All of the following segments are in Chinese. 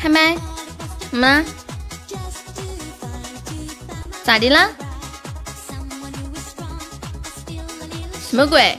开麦，怎么啦？咋的了？什么鬼？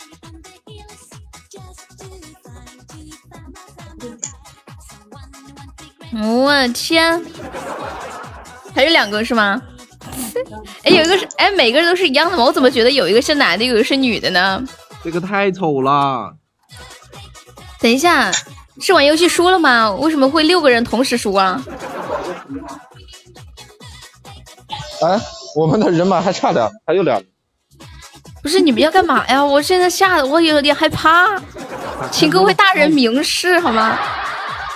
我天，还有两个是吗？哎，有一个是哎，每个人都是一样的吗？我怎么觉得有一个是男的，有一个是女的呢？这个太丑了。等一下，是玩游戏输了吗？为什么会六个人同时输啊？哎，我们的人马还差点，还有两。不是你们要干嘛呀？我现在吓得我有点害怕，请各位大人明示好吗？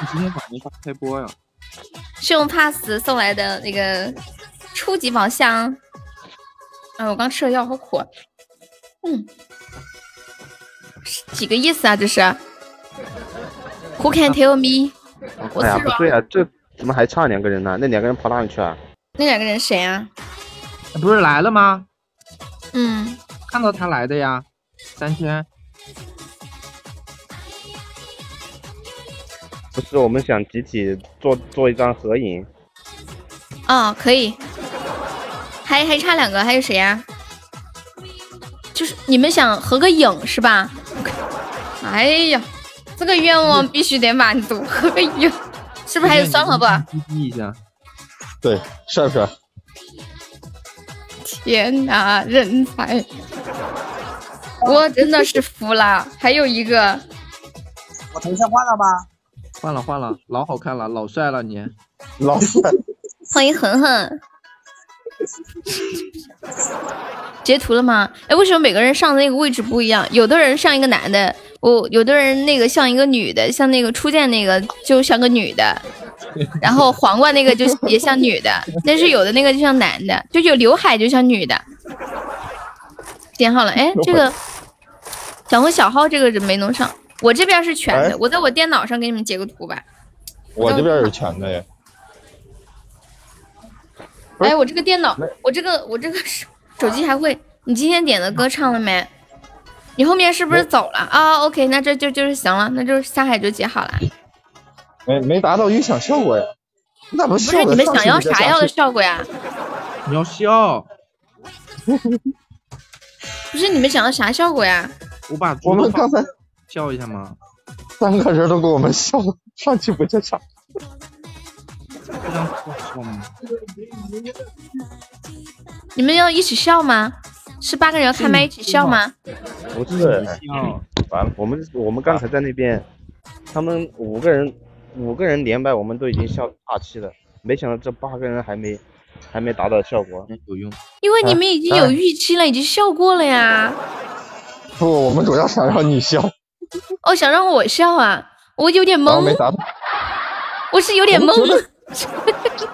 你今天晚上开播呀？是用 pass 送来的那个初级宝箱。哎，我刚吃了药，好苦。嗯，几个意思啊？这是？Who can tell me？哎呀，不对啊，这怎么还差两个人呢？那两个人跑哪里去啊？那两个人谁啊？不是来了吗？嗯，看到他来的呀，三千。不是，我们想集体做做一张合影。哦，可以。还还差两个，还有谁呀？就是你们想合个影是吧？哎呀，这个愿望必须得满足，合个影，是不是还有算了吧？滴一下。对，帅不帅？天哪，人才！我真的是服了。还有一个，我头像换了吗？换了换了，老好看了，老帅了你，老帅。欢迎恒恒，截图了吗？哎，为什么每个人上的那个位置不一样？有的人像一个男的，我有的人那个像一个女的，像那个初见那个就像个女的，然后皇冠那个就也像女的，但是有的那个就像男的，就有刘海就像女的。点好了，哎，这个 小红小号这个人没弄上，我这边是全的，我在我电脑上给你们截个图吧。我这边是全的耶。哎，我这个电脑，我这个我这个手手机还会。你今天点的歌唱了没？你后面是不是走了啊？OK，那这就就是行了，那就下海就截好了。没没达到预想效果呀？那不不是你们想要啥样的效果呀？你要笑。不是你们想要啥效果呀？我把我们刚才笑一下吗？三个人都给我们笑了，上气不接下。这张图好吗？你们要一起笑吗？是八个人开麦一起笑吗？不是，完了，我们我们刚才在那边，他们五个人五个人连麦，我们都已经笑岔气了，没想到这八个人还没还没达到效果，有用。因为你们已经有预期了，已经笑过了呀。不，我们主要想让你笑。哦，想让我笑啊？我有点懵。没达到。我是有点懵。不是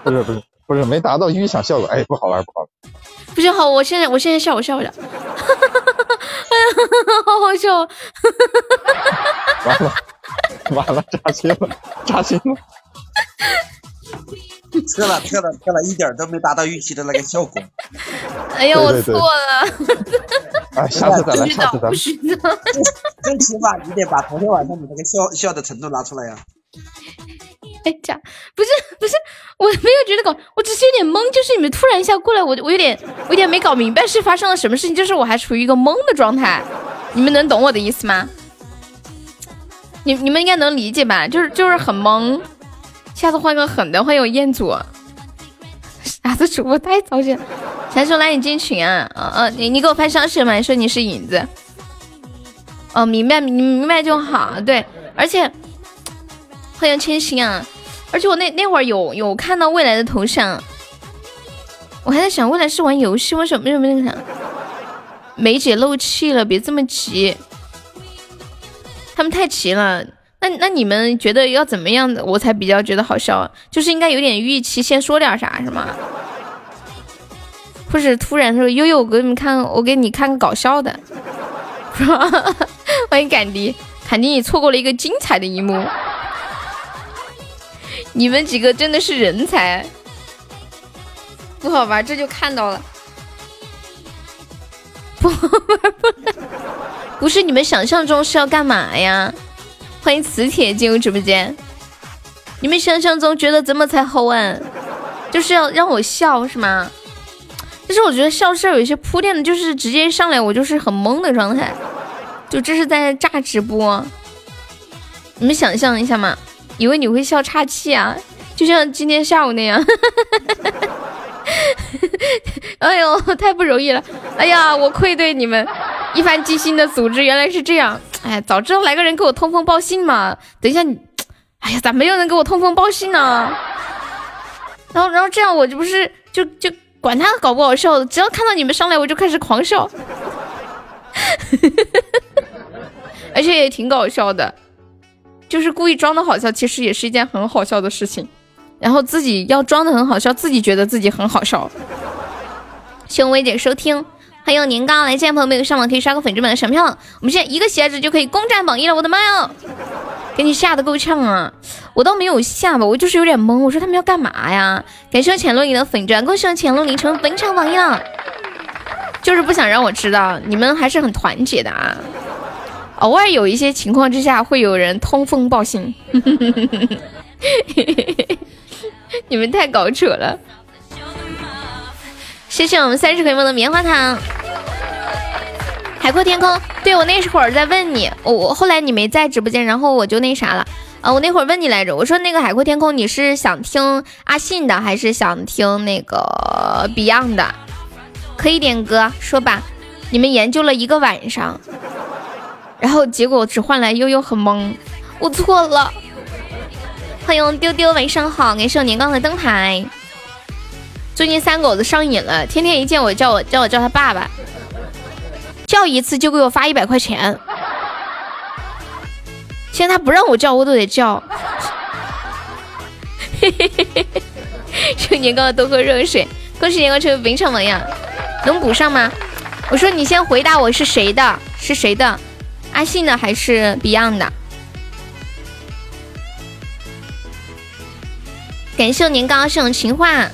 不是不是没达到预想效果，哎，不好玩不好玩。不行，好，我现在我现在笑，我笑我笑。哎呀，好好笑。完了完了，扎心了，扎心了。撤了撤了撤了，一点都没达到预期的那个效果。哎呀，我错了。哎，下次再来，下次再来。最起码你得把昨天晚上你那个笑笑的程度拿出来呀。哎，这样不是不是，我没有觉得搞，我只是有点懵，就是你们突然一下过来，我我有点我有点没搞明白是发生了什么事情，就是我还处于一个懵的状态，你们能懂我的意思吗？你你们应该能理解吧？就是就是很懵，下次换个狠的，欢迎我彦祖，啥子主播太糟心，才说来你进群啊，嗯嗯，你你给我发消息吗？你说你是影子，哦，明白明明白就好，对，而且。欢迎千心啊！而且我那那会儿有有看到未来的头像，我还在想未来是玩游戏，为什么为什么那个啥？梅姐漏气了，别这么急，他们太急了。那那你们觉得要怎么样的我才比较觉得好笑？就是应该有点预期，先说点啥是吗？或者突然说悠悠，我给你们看，我给你看个搞笑的，是吧？欢迎赶迪，肯定你错过了一个精彩的一幕。你们几个真的是人才，不好吧？这就看到了，不不不，不是你们想象中是要干嘛呀？欢迎磁铁进入直播间。你们想象中觉得怎么才好玩？就是要让我笑是吗？但是我觉得笑是有一些铺垫的，就是直接上来我就是很懵的状态，就这是在炸直播。你们想象一下嘛，以为你会笑岔气啊，就像今天下午那样。哎呦，太不容易了！哎呀，我愧对你们一番精心的组织，原来是这样。哎，早知道来个人给我通风报信嘛！等一下你，哎呀，咋没有人给我通风报信呢？然后，然后这样我就不是就就管他搞不好笑，只要看到你们上来我就开始狂笑，而且也挺搞笑的，就是故意装的好笑，其实也是一件很好笑的事情。然后自己要装的很好笑，自己觉得自己很好笑。谢薇姐收听。欢迎年糕来见朋友没有上网可以刷个粉质版的闪票，我们现在一个鞋子就可以攻占榜一了，我的妈呀！给你吓得够呛啊！我倒没有吓吧，我就是有点懵。我说他们要干嘛呀？感谢浅露你的粉钻，恭喜浅露里成本场榜一了。就是不想让我知道，你们还是很团结的啊。偶尔有一些情况之下会有人通风报信，你们太搞扯了。谢谢我们三十回梦的棉花糖，海阔天空。对我那会儿在问你，我我后来你没在直播间，然后我就那啥了啊。我那会儿问你来着，我说那个海阔天空，你是想听阿信的还是想听那个 Beyond 的？可以点歌说吧。你们研究了一个晚上，然后结果只换来悠悠很懵，我错了。欢迎丢丢，晚上好，感谢我年糕的灯牌。最近三狗子上瘾了，天天一见我叫我叫我叫他爸爸，叫一次就给我发一百块钱。现在他不让我叫，我都得叫。嘿嘿嘿嘿嘿，这年糕多喝热水，恭喜年糕成为本场榜样，能补上吗？我说你先回答我是谁的，是谁的？阿信的还是 Beyond 的？感谢年糕送情话。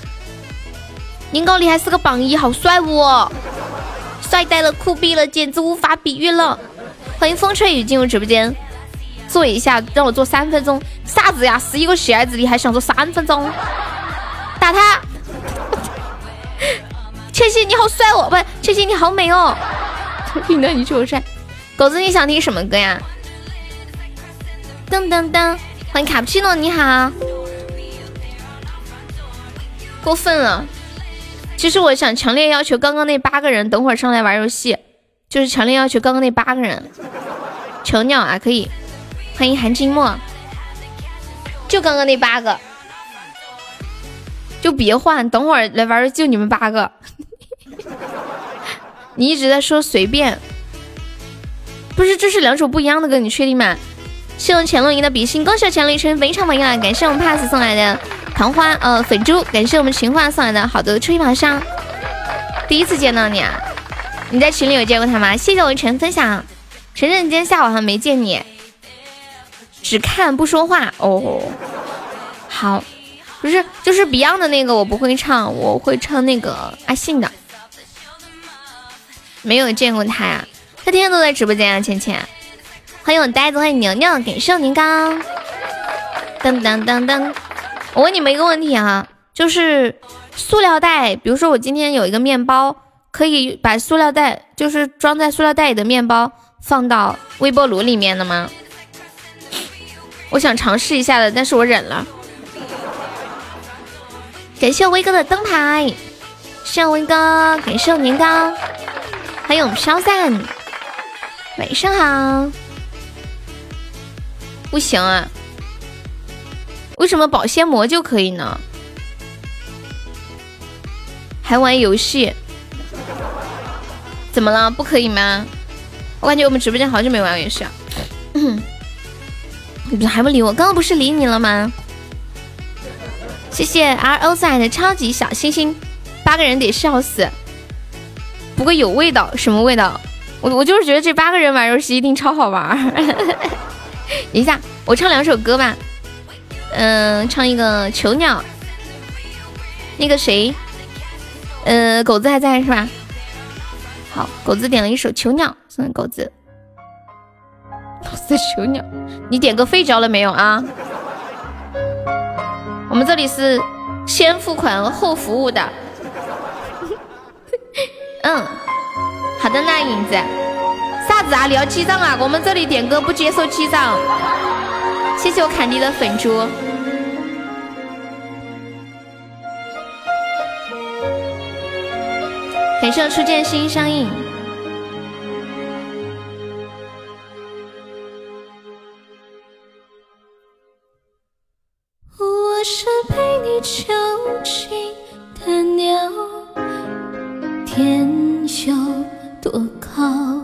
年糕你还是个榜一，好帅哦！帅呆了，酷毙了，简直无法比喻了。欢迎风吹雨进入直播间，坐一下，让我坐三分钟。啥子呀？十一个喜爱值，你还想坐三分钟？打他！千玺你好帅哦，不，千玺你好美哦。听 到你这么帅，狗子你想听什么歌呀？噔噔噔，欢迎卡布奇诺，你好。过分了。其实我想强烈要求刚刚那八个人等会儿上来玩游戏，就是强烈要求刚刚那八个人，囚鸟啊可以，欢迎韩金墨，就刚刚那八个，就别换，等会儿来玩就你们八个。你一直在说随便，不是这是两首不一样的歌，你确定吗？谢我乾隆赢的比心，恭喜乾隆一成非常棒呀！感谢我们 pass 送来的。糖花，呃，粉珠，感谢我们情话送来的好的吹毛上，第一次见到你啊！你在群里有见过他吗？谢谢我晨分享，晨晨今天下午好像没见你，只看不说话哦。好，不是，就是 Beyond 的那个我不会唱，我会唱那个阿信的，没有见过他呀，他天天都在直播间啊，倩倩。欢迎我呆子，欢迎牛牛，感谢年糕，噔噔噔噔。我问你们一个问题哈，就是塑料袋，比如说我今天有一个面包，可以把塑料袋，就是装在塑料袋里的面包放到微波炉里面的吗？我想尝试一下的，但是我忍了。感谢威哥的灯牌，谢威哥，感谢年糕，还有飘散，晚上好。不行啊。为什么保鲜膜就可以呢？还玩游戏？怎么了？不可以吗？我感觉我们直播间好久没玩游戏了。你不还不理我？刚刚不是理你了吗？谢谢 R O Z 的超级小星星，八个人得笑死。不过有味道，什么味道？我我就是觉得这八个人玩游戏一定超好玩。等 一下，我唱两首歌吧。嗯，唱一个囚鸟。那个谁，呃，狗子还在是吧？好，狗子点了一首囚鸟，送给狗子。老子囚鸟，你点歌费交了没有啊？我们这里是先付款后服务的。嗯，好的那影子，啥子啊？你要记账啊？我们这里点歌不接受记账。谢谢我坎迪的粉猪。感谢我初见心相印。我是被你囚禁的鸟，天有多高？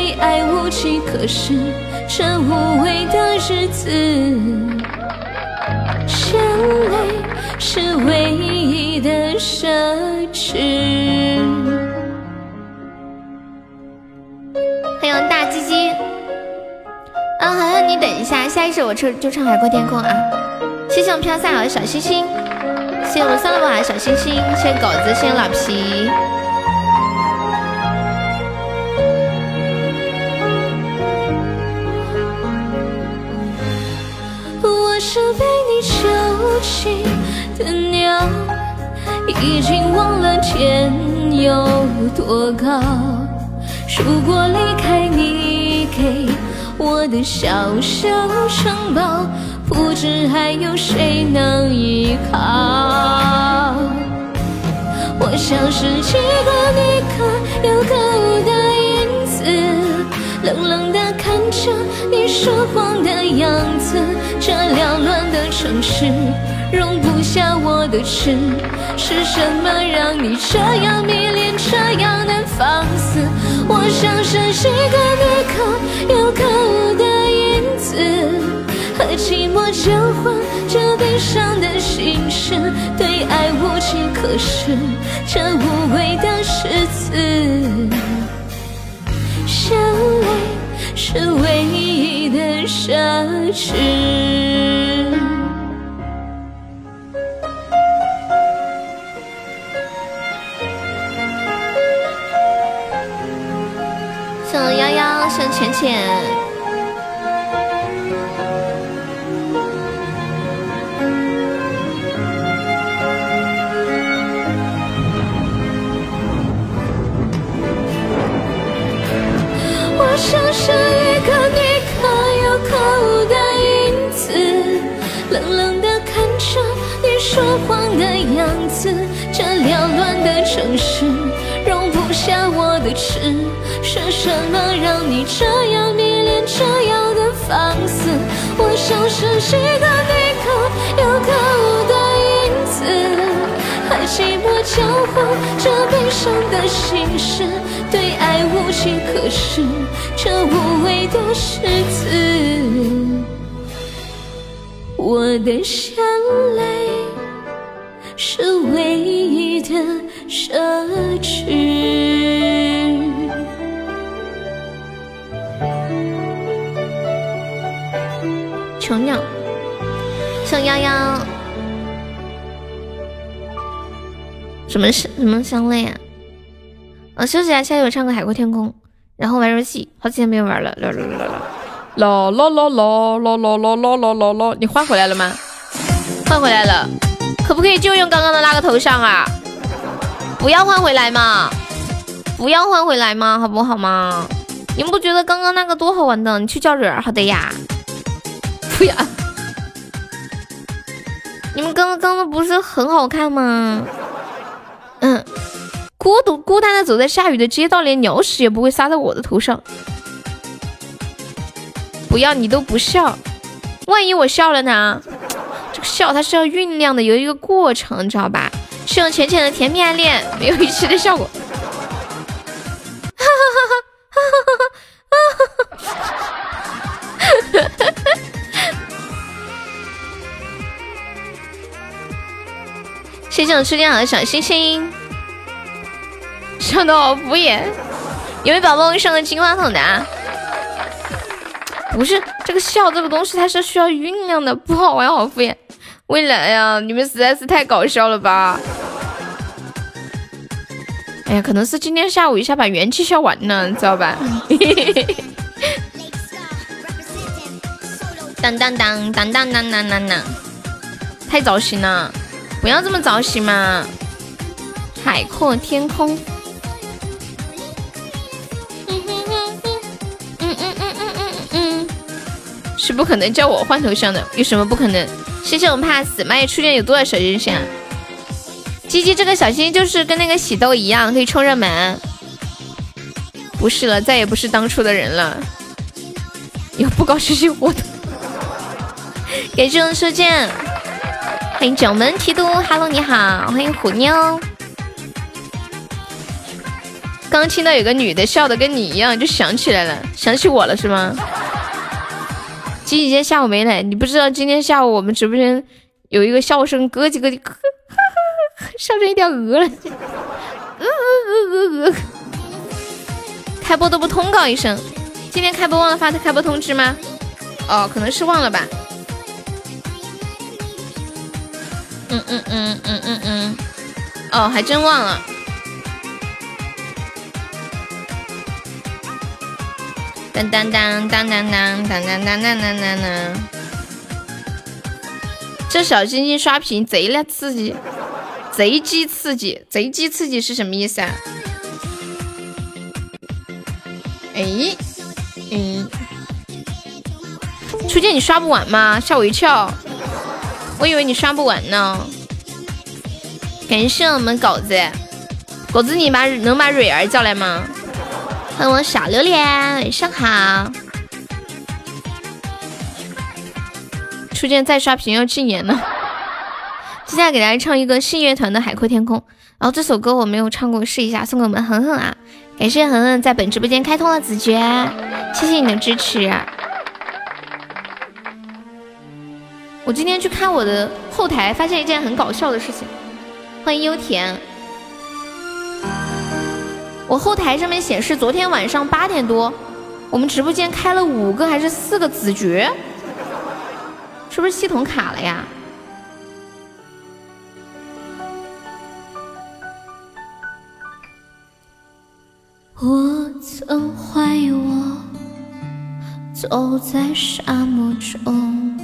爱无计可施，这无味的日子，眼泪是唯一的奢侈。欢迎大鸡鸡，啊，好像你等一下，下一首我唱就唱《海阔天空》啊！谢谢我们飘散好的小星星。谢谢我们三六宝的小星星，谢谢狗子，谢谢老皮。是被你囚禁的鸟，已经忘了天有多高。如果离开你给我的小小城堡。不知还有谁能依靠？我像是几个你可有可无的，冷冷的看着你说谎的样子。这缭乱的城市容不下我的痴，是什么让你这样迷恋，这样的放肆？我像是一个你可有可无的影子。和寂寞交换着悲伤的心事，对爱无计可施，这无谓的诗词。眼泪是唯一的奢侈。谢幺幺，谢浅浅。说谎的样子。这缭乱的城市容不下我的痴，是什么让你这样迷恋，这样的放肆？我像是一个你可有可无的影子。和寂寞交换这悲伤的心事，对爱无计可施，这无谓的诗词。我的眼泪是唯一的奢侈。穷鸟，小幺幺，什么是什么香泪啊？啊，休息一下，下一首唱个《海阔天空》，然后玩游戏，好几天没有玩了，啦啦啦啦啦啦啦啦啦啦啦啦啦啦啦！你换回来了吗？换回来了，可不可以就用刚刚的那个头像啊？不要换回来嘛，不要换回来嘛，好不好嘛？你们不觉得刚刚那个多好玩的？你去叫人好的呀。不要，你们刚刚刚刚不是很好看吗？嗯。孤独孤单的走在下雨的街道，连鸟屎也不会撒在我的头上。不要，你都不笑，万一我笑了呢？这个笑它是要酝酿的，有一个过程，知道吧？是用浅浅的甜蜜暗恋，没有预期的效果。哈哈哈哈哈哈！哈哈哈哈哈哈！谢谢我初见好的小星星。笑得好敷衍，有没有宝宝上个金话筒的啊？不是这个笑这个东西，它是需要酝酿的，不好玩，好敷衍。未来呀，你们实在是太搞笑了吧！哎呀，可能是今天下午一下把元气消完了，知道吧？当当当当当当当当，太早醒了，不要这么早醒嘛！海阔天空。嗯嗯嗯嗯嗯嗯嗯是不可能叫我换头像的，有什么不可能？谢谢我们怕死麦初见有多少小星星啊？鸡鸡这个小星星就是跟那个喜豆一样，可以冲热门。不是了，再也不是当初的人了。有不搞学习活动。感谢我初见，欢迎九门提督，Hello 你好，欢迎虎妞。刚听到有个女的笑的跟你一样，就想起来了，想起我了是吗？琪琪今天下午没来，你不知道今天下午我们直播间有一个笑声咯叽咯叽，笑成一条鹅了，鹅鹅鹅鹅鹅，开播都不通告一声，今天开播忘了发开播通知吗？哦，可能是忘了吧。嗯嗯嗯嗯嗯嗯，哦，还真忘了。当当当当当当当当当当当当！这小星星刷屏贼了刺激，贼鸡刺激，贼鸡刺激是什么意思啊？哎，嗯，初见你刷不完吗？吓我一跳，我以为你刷不完呢。感谢我们狗子，狗子你把能把蕊儿叫来吗？欢迎我小榴莲，晚上好。初见再刷屏要禁言了。接下来给大家唱一个信乐团的《海阔天空》，然后这首歌我没有唱过，试一下送给我们恒恒啊！感谢恒恒在本直播间开通了子爵，谢谢你的支持。我今天去看我的后台，发现一件很搞笑的事情。欢迎优甜。我后台上面显示，昨天晚上八点多，我们直播间开了五个还是四个子爵，是不是系统卡了呀？我曾怀疑我走在沙漠中，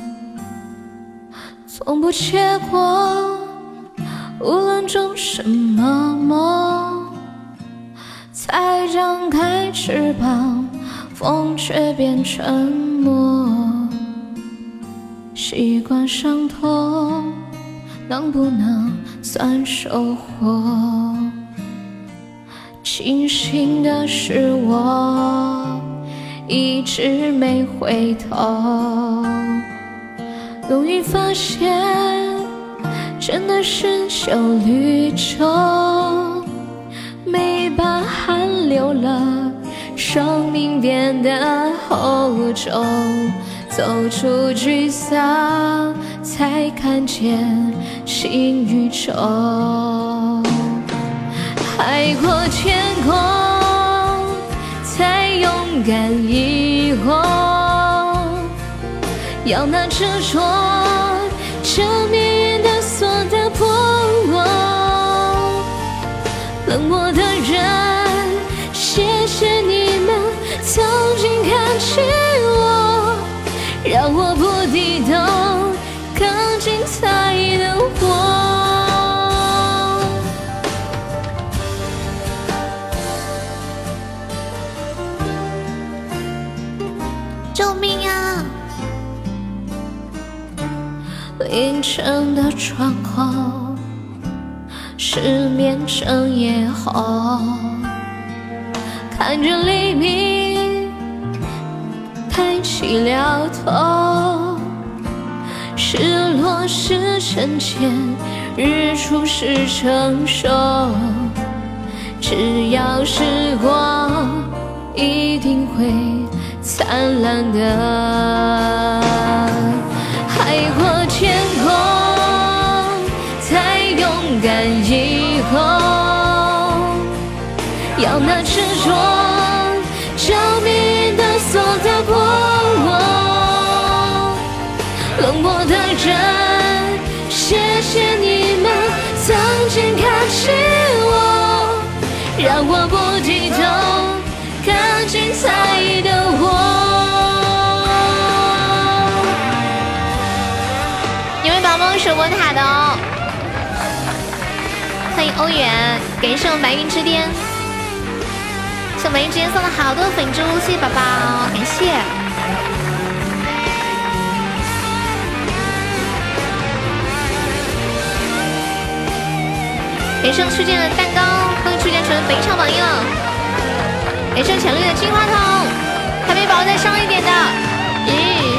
从不结果，无论种什么梦。才张开翅膀，风却变沉默。习惯伤痛，能不能算收获？庆幸的是，我一直没回头。终于发现，真的是小绿洲。没把汗流了，生命变得厚重。走出沮丧，才看见新宇宙。海阔天空，才勇敢以后。要那执着，看起我，让我不低头，更精彩的活。救命啊！凌晨的窗口，失眠整夜后，看着黎明抬起了头，失落是成全，日出是成熟，只要时光一定会灿烂的。海阔天空，才勇敢以后。要那执着，欧远，感谢我们白云之巅，谢我们白云之巅送了好多粉珠，谢谢宝宝，感谢。感谢我初见的蛋糕，欢迎初见成为本场榜一了。感谢浅绿的金话筒，还没宝宝再上一点的，咦？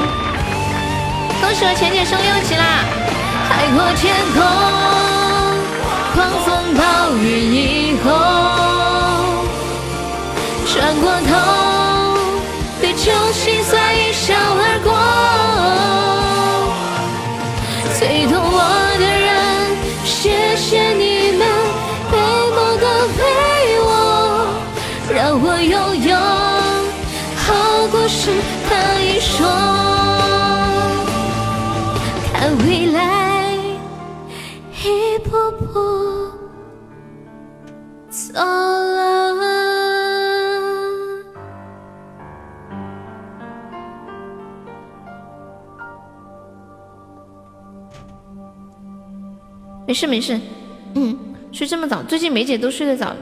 恭喜我浅姐升六级啦！海阔天空，狂风暴雨以后，转过头，对旧心酸没事没事，嗯，睡这么早，最近梅姐都睡得早。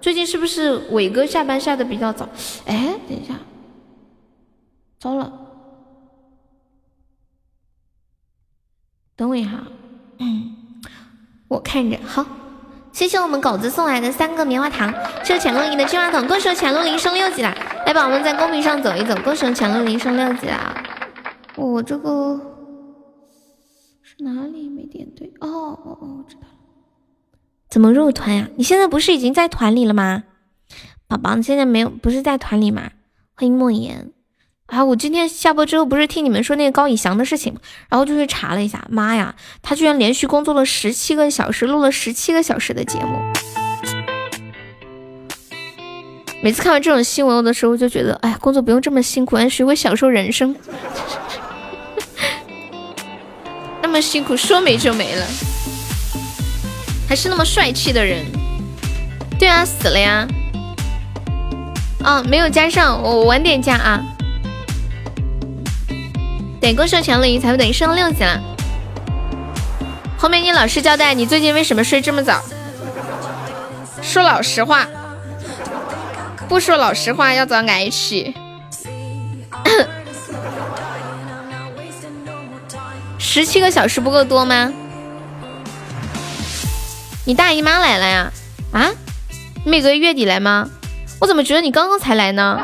最近是不是伟哥下班下的比较早？哎，等一下，糟了。等我一下，嗯，我看着好，谢谢我们狗子送来的三个棉花糖，谢谢浅露林的金话筒，恭喜我浅露林升六级啦！来，宝宝们在公屏上走一走，恭喜我浅露林升六级啦！我这个是哪里没点对？哦哦哦，我知道了。怎么入团呀？你现在不是已经在团里了吗？宝宝，你现在没有不是在团里吗？欢迎莫言。啊！我今天下播之后不是听你们说那个高以翔的事情吗？然后就去查了一下，妈呀，他居然连续工作了十七个小时，录了十七个小时的节目。每次看完这种新闻的时候，就觉得，哎呀，工作不用这么辛苦，要学会享受人生。那么辛苦，说没就没了，还是那么帅气的人。对啊，死了呀。啊，没有加上，我晚点加啊。对，恭喜我强乐赢，才会等于升六级了。后面你老实交代，你最近为什么睡这么早？说老实话，不说老实话要遭挨起。十七个小时不够多吗？你大姨妈来了呀？啊？每个月月底来吗？我怎么觉得你刚刚才来呢？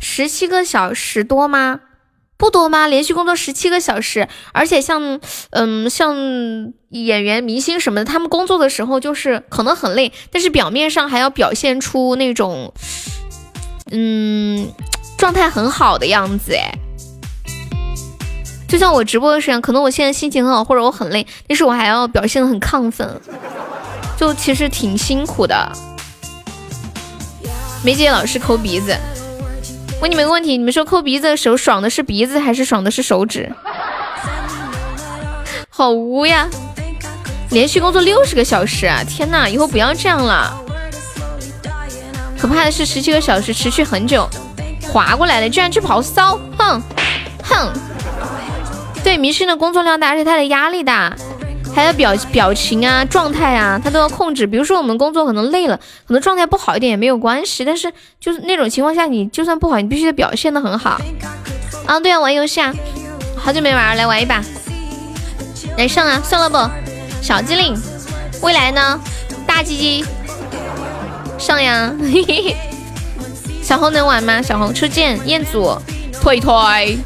十七个小时多吗？不多吗？连续工作十七个小时，而且像嗯像演员、明星什么的，他们工作的时候就是可能很累，但是表面上还要表现出那种嗯状态很好的样子，哎，就像我直播的时候，可能我现在心情很好，或者我很累，但是我还要表现的很亢奋，就其实挺辛苦的。梅姐老是抠鼻子，问你们个问题：你们说抠鼻子的时候爽的是鼻子还是爽的是手指？好污呀！连续工作六十个小时啊，天呐，以后不要这样了。可怕的是十七个小时持续很久，划过来了，居然去跑骚，哼哼。对，明星的工作量大，而且他的压力大，还有表表情啊、状态啊，他都要控制。比如说我们工作可能累了，可能状态不好一点也没有关系，但是就是那种情况下，你就算不好，你必须得表现的很好。啊，对啊，玩游戏啊，好久没玩，来玩一把。来上啊，算了不？小机灵，未来呢？大鸡鸡，上呀！嘿嘿。小红能玩吗？小红出剑，彦祖退退。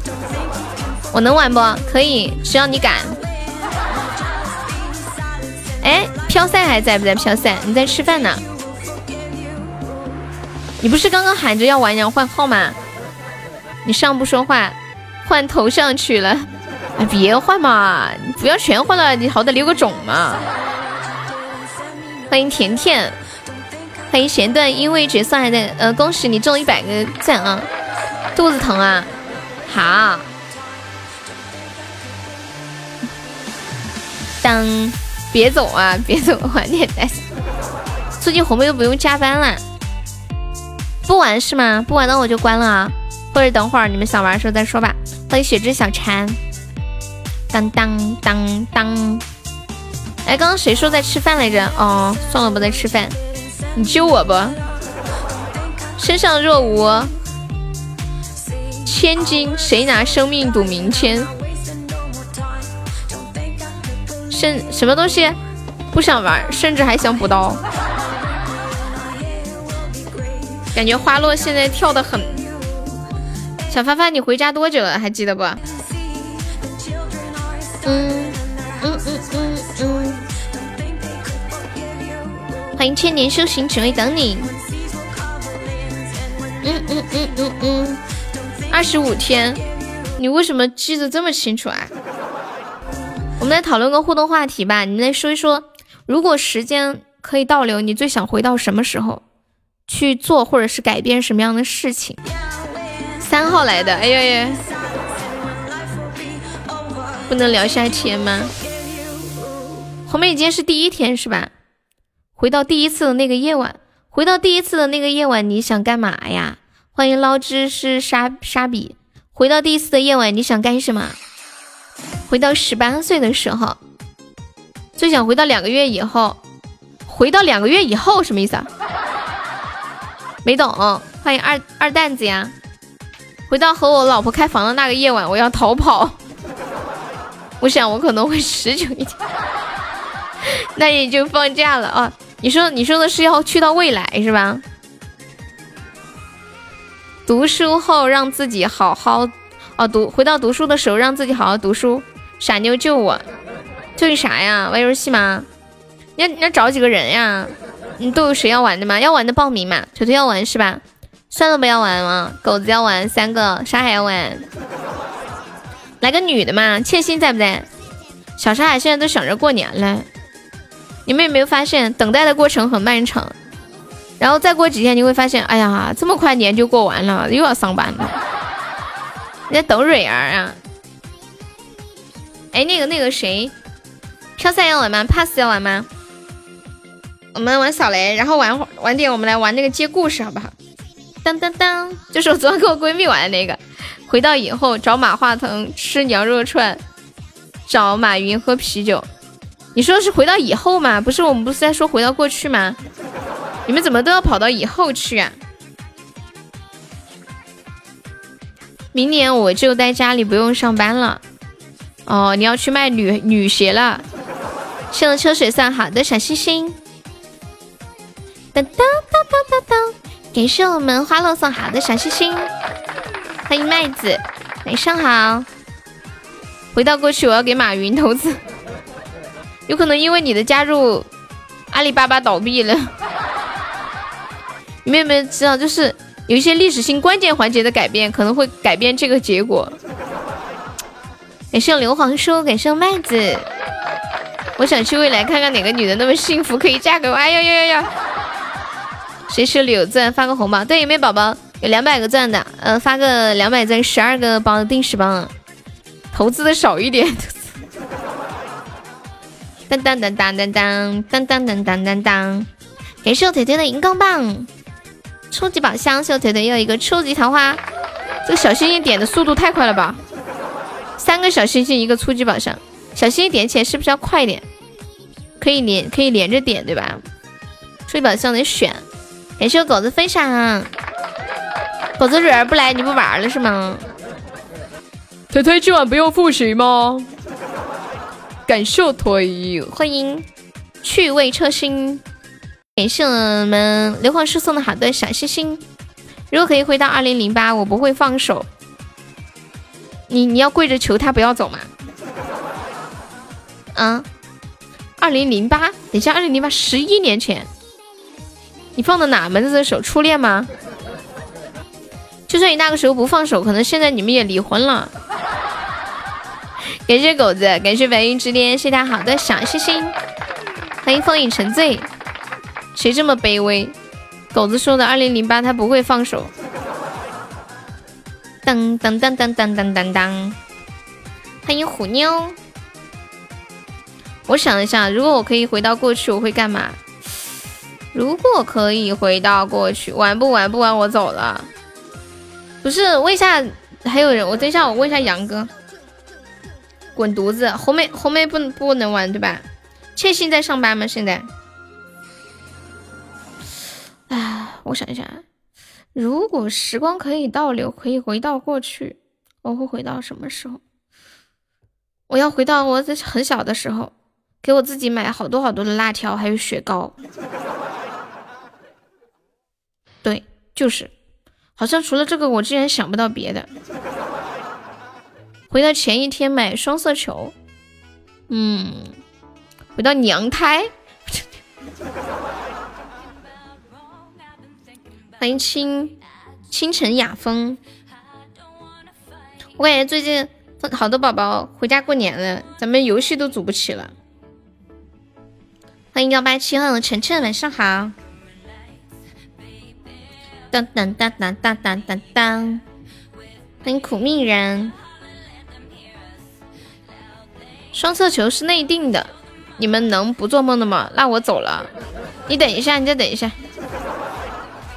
我能玩不？可以，只要你敢。哎，飘赛还在不在？飘赛，你在吃饭呢？你不是刚刚喊着要玩，要换号吗？你上不说话，换头像去了。哎，别换嘛，不要全换了，你好歹留个种嘛。欢迎甜甜，欢迎咸段，因为角色还在，呃，恭喜你中一百个赞啊！肚子疼啊？好。当，别走啊，别走，晚点再。最近红妹又不用加班了，不玩是吗？不玩那我就关了啊，或者等会儿你们想玩的时候再说吧。欢迎雪之小蝉，当当当当。哎，刚刚谁说在吃饭来着？哦，算了，不在吃饭。你救我不？身上若无千金，谁拿生命赌明天？甚什么东西？不想玩，甚至还想补刀。感觉花落现在跳的很。小发发，你回家多久了？还记得不？嗯嗯嗯嗯嗯。欢迎千年修行，只为等你。嗯嗯嗯嗯嗯。二十五天，你为什么记得这么清楚啊？我们来讨论个互动话题吧，你们来说一说，如果时间可以倒流，你最想回到什么时候去做或者是改变什么样的事情？三号来的，哎呀呀，不能聊下天吗？红梅，今天是第一天是吧？回到第一次的那个夜晚，回到第一次的那个夜晚，你想干嘛呀？欢迎捞汁是沙沙比，回到第一次的夜晚，你想干什么？回到十八岁的时候，最想回到两个月以后。回到两个月以后什么意思啊？没懂。欢迎二二蛋子呀。回到和我老婆开房的那个夜晚，我要逃跑。我想我可能会持久一点。那也就放假了啊。你说你说的是要去到未来是吧？读书后让自己好好。哦，读回到读书的时候，让自己好好读书。傻妞救我，救你啥呀？玩游戏吗？你要你要找几个人呀？你都有谁要玩的吗？要玩的报名嘛。球球要玩是吧？算了，不要玩了。狗子要玩三个，沙海要玩。来个女的嘛？欠薪在不在？小沙海现在都想着过年了。你们有没有发现，等待的过程很漫长？然后再过几天，你会发现，哎呀，这么快年就过完了，又要上班了。你在等蕊儿啊？哎，那个那个谁，飘赛要玩吗？pass 要玩吗？我们玩扫雷，然后玩会晚点我们来玩那个接故事，好不好？当当当，就是我昨天跟我闺蜜玩的那个。回到以后找马化腾吃羊肉串，找马云喝啤酒。你说是回到以后吗？不是，我们不是在说回到过去吗？你们怎么都要跑到以后去啊？明年我就在家里不用上班了。哦，你要去卖女女鞋了。谢了秋水算好的小星星。当当当当当当，感谢我们花落送好的小星星。欢迎麦子，晚上好。回到过去，我要给马云投资。有可能因为你的加入，阿里巴巴倒闭了。你们有没有知道，就是？有一些历史性关键环节的改变，可能会改变这个结果。感谢刘皇叔，感谢麦子。我想去未来看看哪个女的那么幸福，可以嫁给我。哎呀呀呀呀！谁手里有钻？发个红包。对，有没有宝宝有两百个钻的？呃，发个两百钻，十二个包定时包。投资的少一点。当当当当当当当当当当当当！感谢我腿腿的荧光棒，初级宝箱，谢我腿腿又一个初级桃花。这个小星星点的速度太快了吧！三个小星星一个初级宝箱，小星星点起来是不是要快一点？可以连可以连着点对吧？初级宝箱得选。感谢我狗子分享，狗子蕊儿不来你不玩了是吗？腿腿今晚不用复习吗？感谢腿，欢迎趣味车星，感谢我们刘皇师送的好多小星星。如果可以回到二零零八，我不会放手。你你要跪着求他不要走吗？啊，二零零八，等一下，二零零八十一年前，你放的哪门子的手？初恋吗？就算你那个时候不放手，可能现在你们也离婚了。感谢狗子，感谢白云之巅，谢他好的小心心，欢迎风影沉醉。谁这么卑微？狗子说的二零零八他不会放手。噔噔噔噔噔噔噔噔，欢迎虎妞。我想一下，如果我可以回到过去，我会干嘛？如果可以回到过去，玩不玩不玩，我走了。不是，问一下还有人，我等一下我问一下杨哥。滚犊子！红梅红梅不不能玩对吧？倩心在上班吗？现在？哎，我想一下，如果时光可以倒流，可以回到过去，我会回到什么时候？我要回到我在很小的时候，给我自己买好多好多的辣条，还有雪糕。对，就是，好像除了这个，我竟然想不到别的。回到前一天买双色球，嗯，回到娘胎，欢迎清清晨雅风。我感觉最近好多宝宝回家过年了，咱们游戏都组不起了。欢迎幺八七号晨晨，晚上好。当当当当当当当当，欢迎苦命人。双色球是内定的，你们能不做梦的吗？那我走了，你等一下，你再等一下。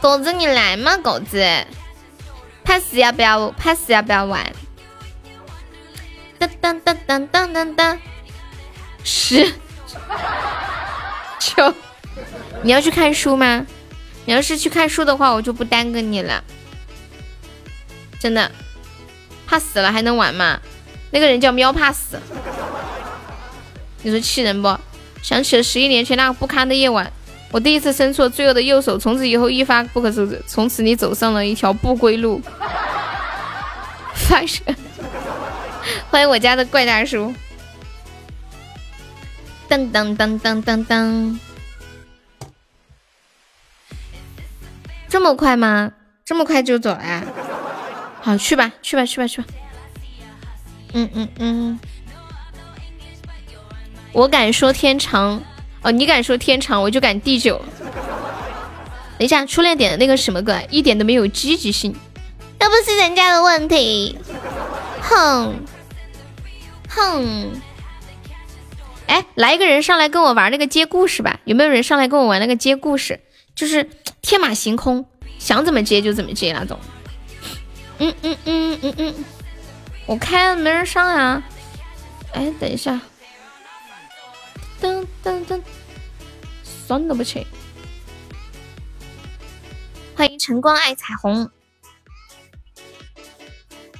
狗子，你来吗？狗子，pass 要不要？pass 要不要玩？当当当当当当当，十 九，你要去看书吗？你要是去看书的话，我就不耽搁你了。真的，怕死了还能玩吗？那个人叫喵怕死。你说气人不？想起了十一年前那个不堪的夜晚，我第一次伸出了罪恶的右手，从此以后一发不可收拾。从此你走上了一条不归路。发射！欢迎我家的怪大叔。噔噔噔噔噔噔，这么快吗？这么快就走了？好，去吧，去吧，去吧，去吧。嗯嗯嗯。我敢说天长，哦，你敢说天长，我就敢地久。等一下，初恋点的那个什么歌，一点都没有积极性，那不是人家的问题。哼，哼。哎，来一个人上来跟我玩那个接故事吧，有没有人上来跟我玩那个接故事？就是天马行空，想怎么接就怎么接那种。嗯嗯嗯嗯嗯，我开了没人上呀。哎，等一下。噔噔噔，算了不去。欢迎晨光爱彩虹。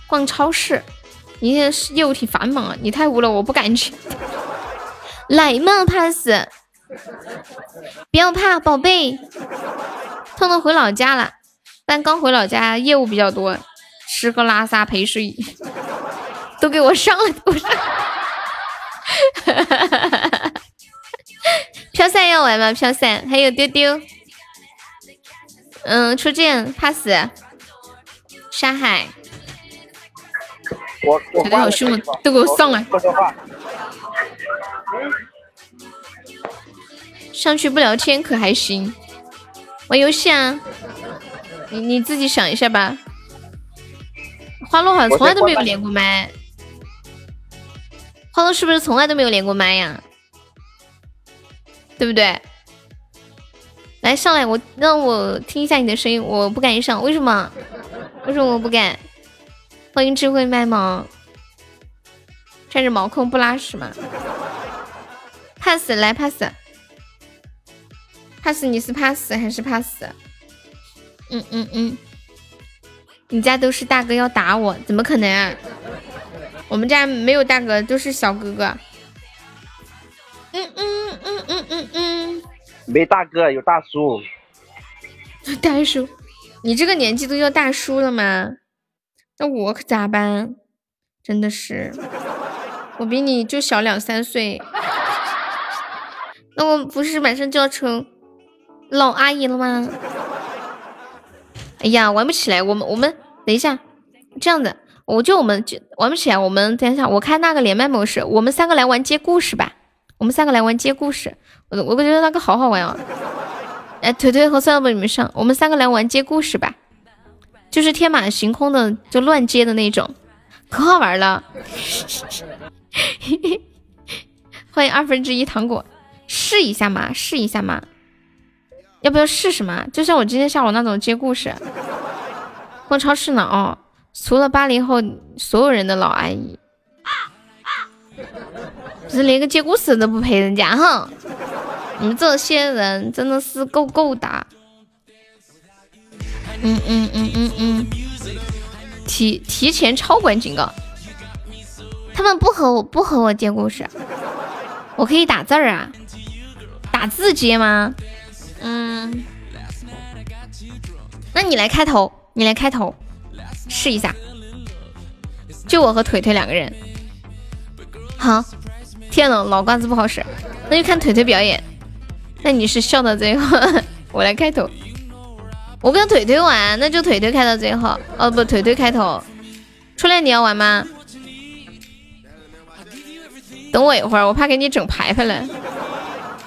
逛超市，你现在业务挺繁忙啊，你太污了，我不敢去。来嘛，pass，不要怕，宝贝。痛痛回老家了，但刚回老家，业务比较多，吃喝拉撒陪睡，都给我上了，都上。哈哈哈哈哈。飘散要玩吗？飘散还有丢丢，嗯，初见 pass，沙海，我我腿腿好凶啊！都给我上来！上去不聊天可还行？玩游戏啊？你你自己想一下吧。花落好像从来都没有连过麦，花落是不是从来都没有连过麦呀？对不对？来上来，我让我听一下你的声音，我不敢上，为什么？为什么我不敢？欢迎智慧麦芒，穿着毛控不拉屎吗？pass 来 pass。怕死你是怕死还是怕死？嗯嗯嗯，你家都是大哥要打我，怎么可能啊？我们家没有大哥，都是小哥哥。嗯嗯嗯嗯嗯嗯，没大哥有大叔。大叔，你这个年纪都叫大叔了吗？那我可咋办？真的是，我比你就小两三岁，那我不是马上就要成？老阿姨了吗？哎呀，玩不起来。我们我们等一下，这样子，我就我们就玩不起来。我们等一下，我开那个连麦模式，我们三个来玩接故事吧。我们三个来玩接故事，我我觉得那个好好玩哦。哎，腿腿和酸萝卜你们上，我们三个来玩接故事吧，就是天马行空的，就乱接的那种，可好玩了。欢迎二分之一糖果，试一下嘛，试一下嘛。要不要试试嘛？就像我今天下午那种接故事，逛超市呢哦，除了八零后所有人的老阿姨，就是连个接故事都不陪人家哈。你们这些人真的是够够的。嗯嗯嗯嗯嗯，提提前超管警告，他们不和我不和我接故事，我可以打字儿啊，打字接吗？嗯，那你来开头，你来开头，试一下，就我和腿腿两个人。好，天呐，脑瓜子不好使，那就看腿腿表演。那你是笑到最后，我来开头。我跟腿腿玩，那就腿腿开到最后。哦不，腿腿开头。初恋你要玩吗？等我一会儿，我怕给你整排排了。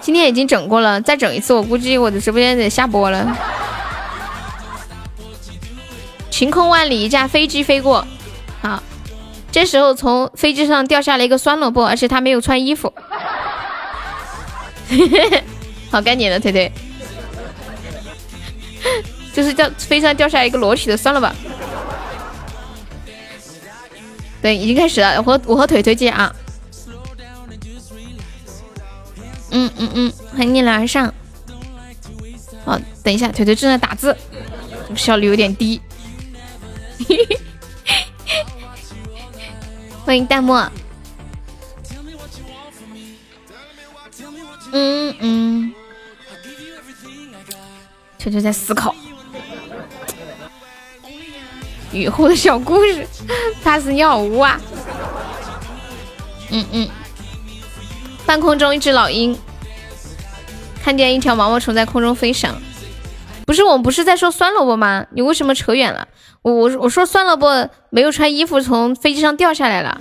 今天已经整过了，再整一次，我估计我的直播间得下播了。晴空万里，一架飞机飞过，好，这时候从飞机上掉下来一个酸萝卜，而且他没有穿衣服，好该你了，腿腿，就是掉飞机上掉下来一个裸体的酸萝卜。对，已经开始了，我和我和腿腿接啊。嗯嗯嗯，欢迎逆来而上。好，等一下，腿腿正在打字，效率有点低。嘿嘿欢迎弹幕。嗯嗯，球球在思考。雨后的小故事，他是尿屋啊。嗯嗯。半空中，一只老鹰看见一条毛毛虫在空中飞翔。不是，我们不是在说酸萝卜吗？你为什么扯远了？我我我说酸萝卜没有穿衣服从飞机上掉下来了。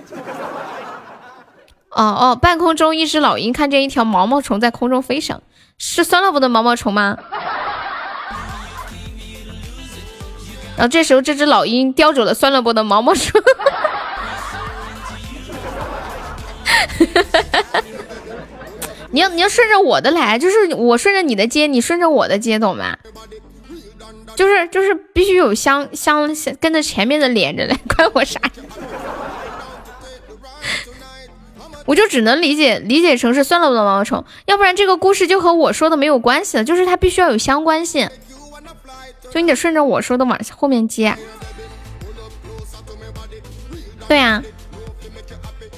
哦哦，半空中，一只老鹰看见一条毛毛虫在空中飞翔，是酸萝卜的毛毛虫吗？然后这时候，这只老鹰叼走了酸萝卜的毛毛虫。你要你要顺着我的来，就是我顺着你的接，你顺着我的接，懂吗？就是就是必须有相相相跟着前面的连着来，关我啥？我就只能理解理解成是酸萝卜的毛毛虫，要不然这个故事就和我说的没有关系了，就是它必须要有相关性，就你得顺着我说的往后面接。对呀，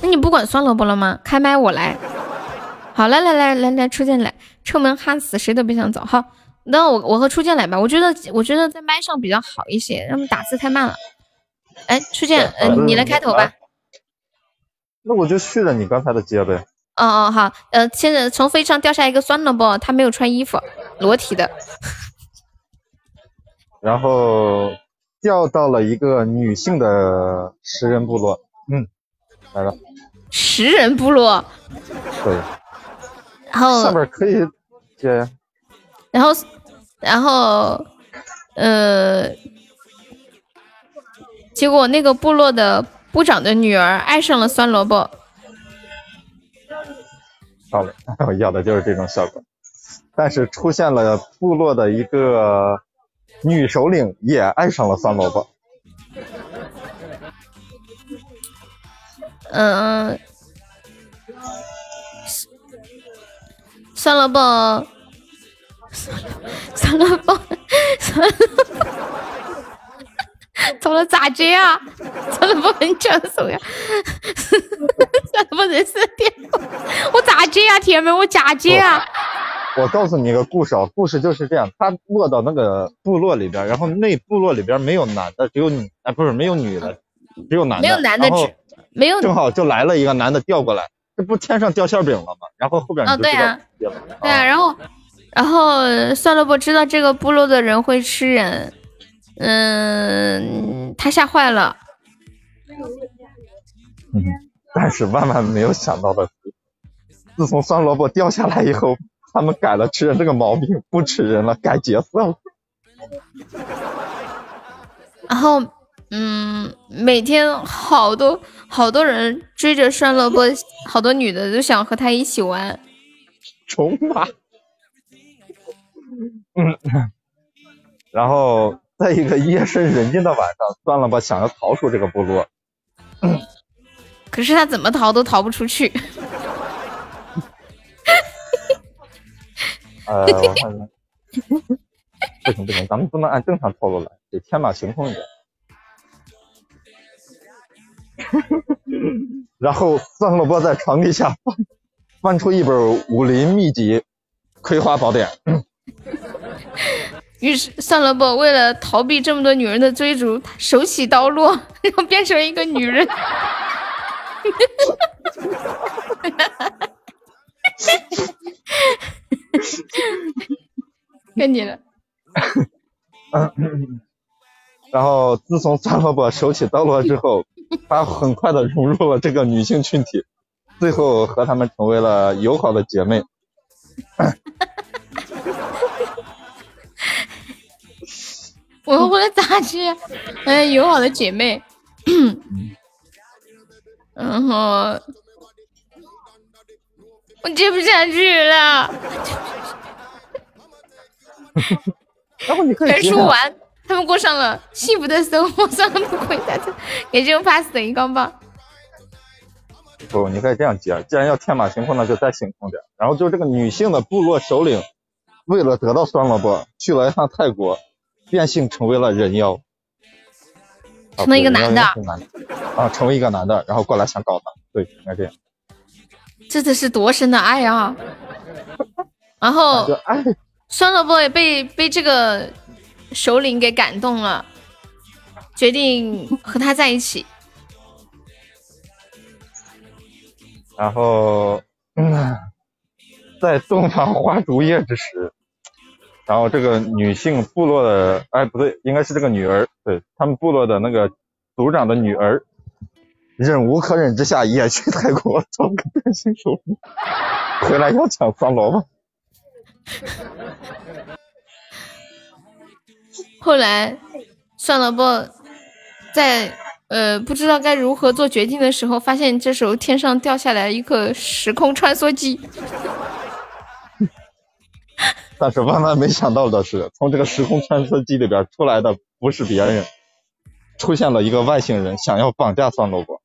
那你不管酸萝卜了吗？开麦我来。好，来来来来来，初见来，车门焊死，谁都别想走。好，那我我和初见来吧。我觉得我觉得在麦上比较好一些，他们打字太慢了。哎，初见，嗯，你来开头吧。那我就续了你刚才的接呗。哦哦，好，呃，现在从飞机上掉下一个酸萝卜，他没有穿衣服，裸体的。然后掉到了一个女性的食人部落。嗯，来了，食人部落，对，然后上面可以接呀。然后，然后，呃，结果那个部落的部长的女儿爱上了酸萝卜，好了，我要的就是这种效果。但是出现了部落的一个女首领也爱上了酸萝卜，嗯、酸萝卜，酸萝卜，酸萝卜，糟了咋接啊？酸萝卜很抢手呀，酸萝卜人设巅峰，我咋接啊？铁们，我咋接啊？我告诉你一个故事啊，故事就是这样，他落到那个部落里边，然后那部落里边没有男的，只有女，哎不是没有女的，只有男的，没有男的没有正好就来了一个男的调过来，这不天上掉馅饼了吗？然后后边你就知道哦对啊对啊，然后然后酸萝卜知道这个部落的人会吃人，嗯，他吓坏了。嗯，但是万万没有想到的是，自从酸萝卜掉下来以后，他们改了吃人这个毛病，不吃人了，改角色了。然后，嗯，每天好多好多人追着酸萝卜，好多女的都想和他一起玩。虫马。嗯，然后在一个夜深人静的晚上，算了吧想要逃出这个部落，可是他怎么逃都逃不出去。呃，我看看，不行不行，咱们不能按正常套路来，得天马行空一点。然后算了吧在床底下翻翻出一本武林秘籍《葵花宝典》，于是酸萝卜为了逃避这么多女人的追逐，他手起刀落，然后变成一个女人。该你了。然后自从酸萝卜手起刀落之后，他很快的融入了这个女性群体，最后和她们成为了友好的姐妹。我我的咋接？嗯，友好的姐妹。然后我接不下去了。然后你可以完，他们过上了幸福的生活。算了，不回答他，给这种 pass 等一杠棒。不，你可以这样接，既然要天马行空，那就再行空点。然后就这个女性的部落首领，为了得到酸萝卜，去了一趟泰国，变性成为了人妖。啊成了一个男的啊，成为一个男的，然后过来想搞他，对，应该这样。这得是多深的爱啊！然后酸萝卜也被被这个首领给感动了，决定和他在一起。然后，嗯，在洞房花烛夜之时，然后这个女性部落的，哎，不对，应该是这个女儿，对他们部落的那个族长的女儿，忍无可忍之下，也去泰国找个变性手术，回来要抢酸萝卜。后来，酸萝卜在呃不知道该如何做决定的时候，发现这时候天上掉下来一个时空穿梭机。但是万万没想到的是，从这个时空穿梭机里边出来的不是别人，出现了一个外星人，想要绑架酸萝卜。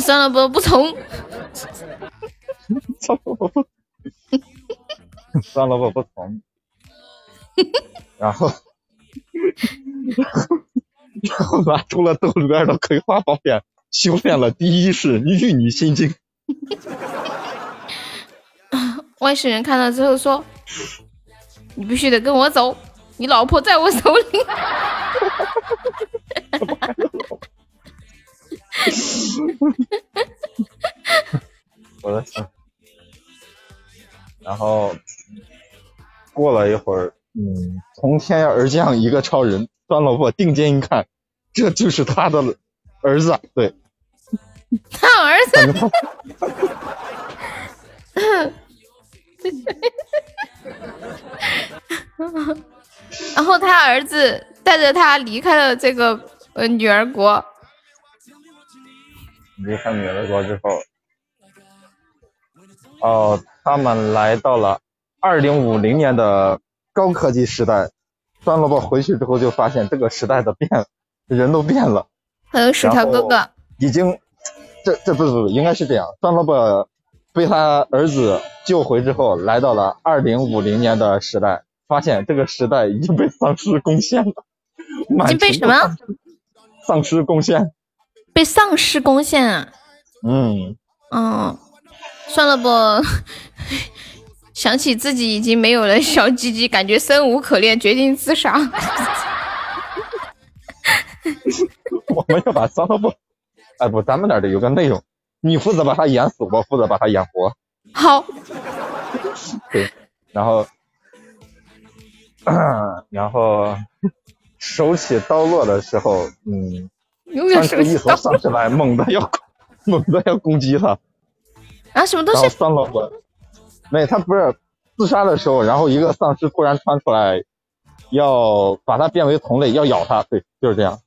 酸萝卜不从，酸萝卜不，酸萝卜不从，然后，然后拿出了兜里边的葵花宝典，修炼了第一式玉女心经。外星人看到之后说：“你必须得跟我走，你老婆在我手里。我在想，然后过了一会儿，嗯，从天而降一个超人，酸萝卜定睛一看，这就是他的儿子，对，他儿子。然后他儿子带着他离开了这个呃女儿国。离开女儿国之后，哦，他们来到了二零五零年的高科技时代。酸萝卜回去之后就发现这个时代的变，人都变了。还有薯条哥哥，已经，这这不不不，应该是这样。酸萝卜被他儿子救回之后，来到了二零五零年的时代，发现这个时代已经被丧尸攻陷了。已经被什么？丧尸攻陷。被丧尸攻陷啊！嗯。嗯，算了不。想起自己已经没有了小鸡鸡，感觉生无可恋，决定自杀。我们要把酸萝卜，哎不，咱们那儿的有个内容，你负责把它演死，我负责把它演活。好。对，然后，然后手起刀落的时候，嗯，穿出一头丧尸来，猛的要猛的要攻击他。啊，什么东西？酸萝卜。没，他不是自杀的时候，然后一个丧尸突然窜出来，要把它变为同类，要咬他。对，就是这样。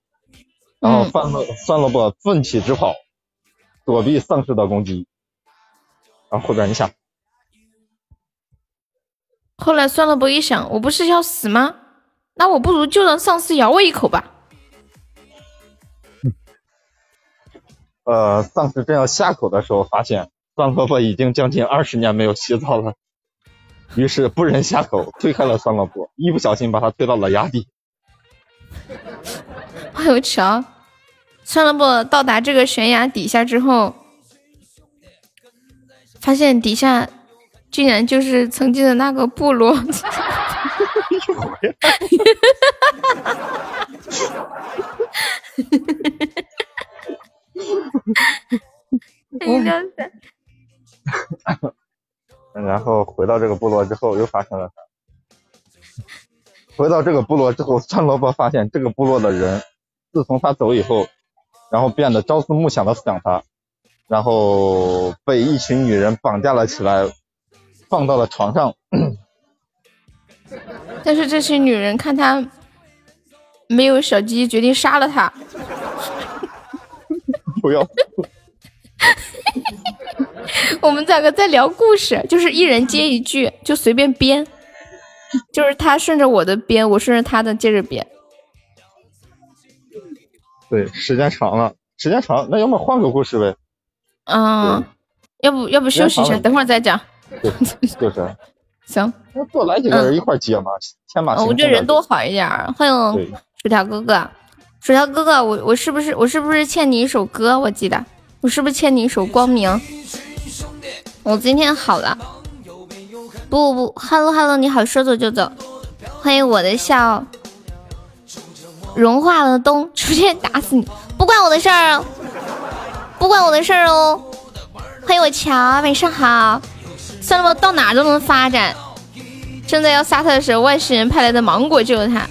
然后酸萝酸萝卜奋起直跑，躲避丧尸的攻击。然后后边你想，后来酸萝卜一想，我不是要死吗？那我不如就让丧尸咬我一口吧。呃，丧尸正要下口的时候，发现。酸萝卜已经将近二十年没有洗澡了，于是不忍下口，推开了酸萝卜，一不小心把它推到了崖底。哎呦瞧！酸萝卜到达这个悬崖底下之后，发现底下竟然就是曾经的那个部落。哈哈哈哈哈哈！然后回到这个部落之后，又发生了啥？回到这个部落之后，酸萝卜发现这个部落的人，自从他走以后，然后变得朝思暮想的想他，然后被一群女人绑架了起来，放到了床上。但是这群女人看他没有小鸡，决定杀了他。不要。我们两个在聊故事，就是一人接一句，就随便编，就是他顺着我的编，我顺着他的接着编。对，时间长了，时间长，那要么换个故事呗。嗯，要不要不休息一下，等会儿再讲。就是。行。那多来几个人一块接嘛，先把。我觉得人多好一点。欢迎薯条哥哥，薯条哥哥，我我是不是我是不是欠你一首歌？我记得我是不是欠你一首《光明》？我今天好了，不不不，Hello Hello，你好，说走就走，欢迎我的笑，融化了的冬，直接打死你，不关我的事儿，不关我的事儿哦。欢迎我乔，晚上好。算了吧，到哪都能发展。正在要杀他的时候，外星人派来的芒果救了他。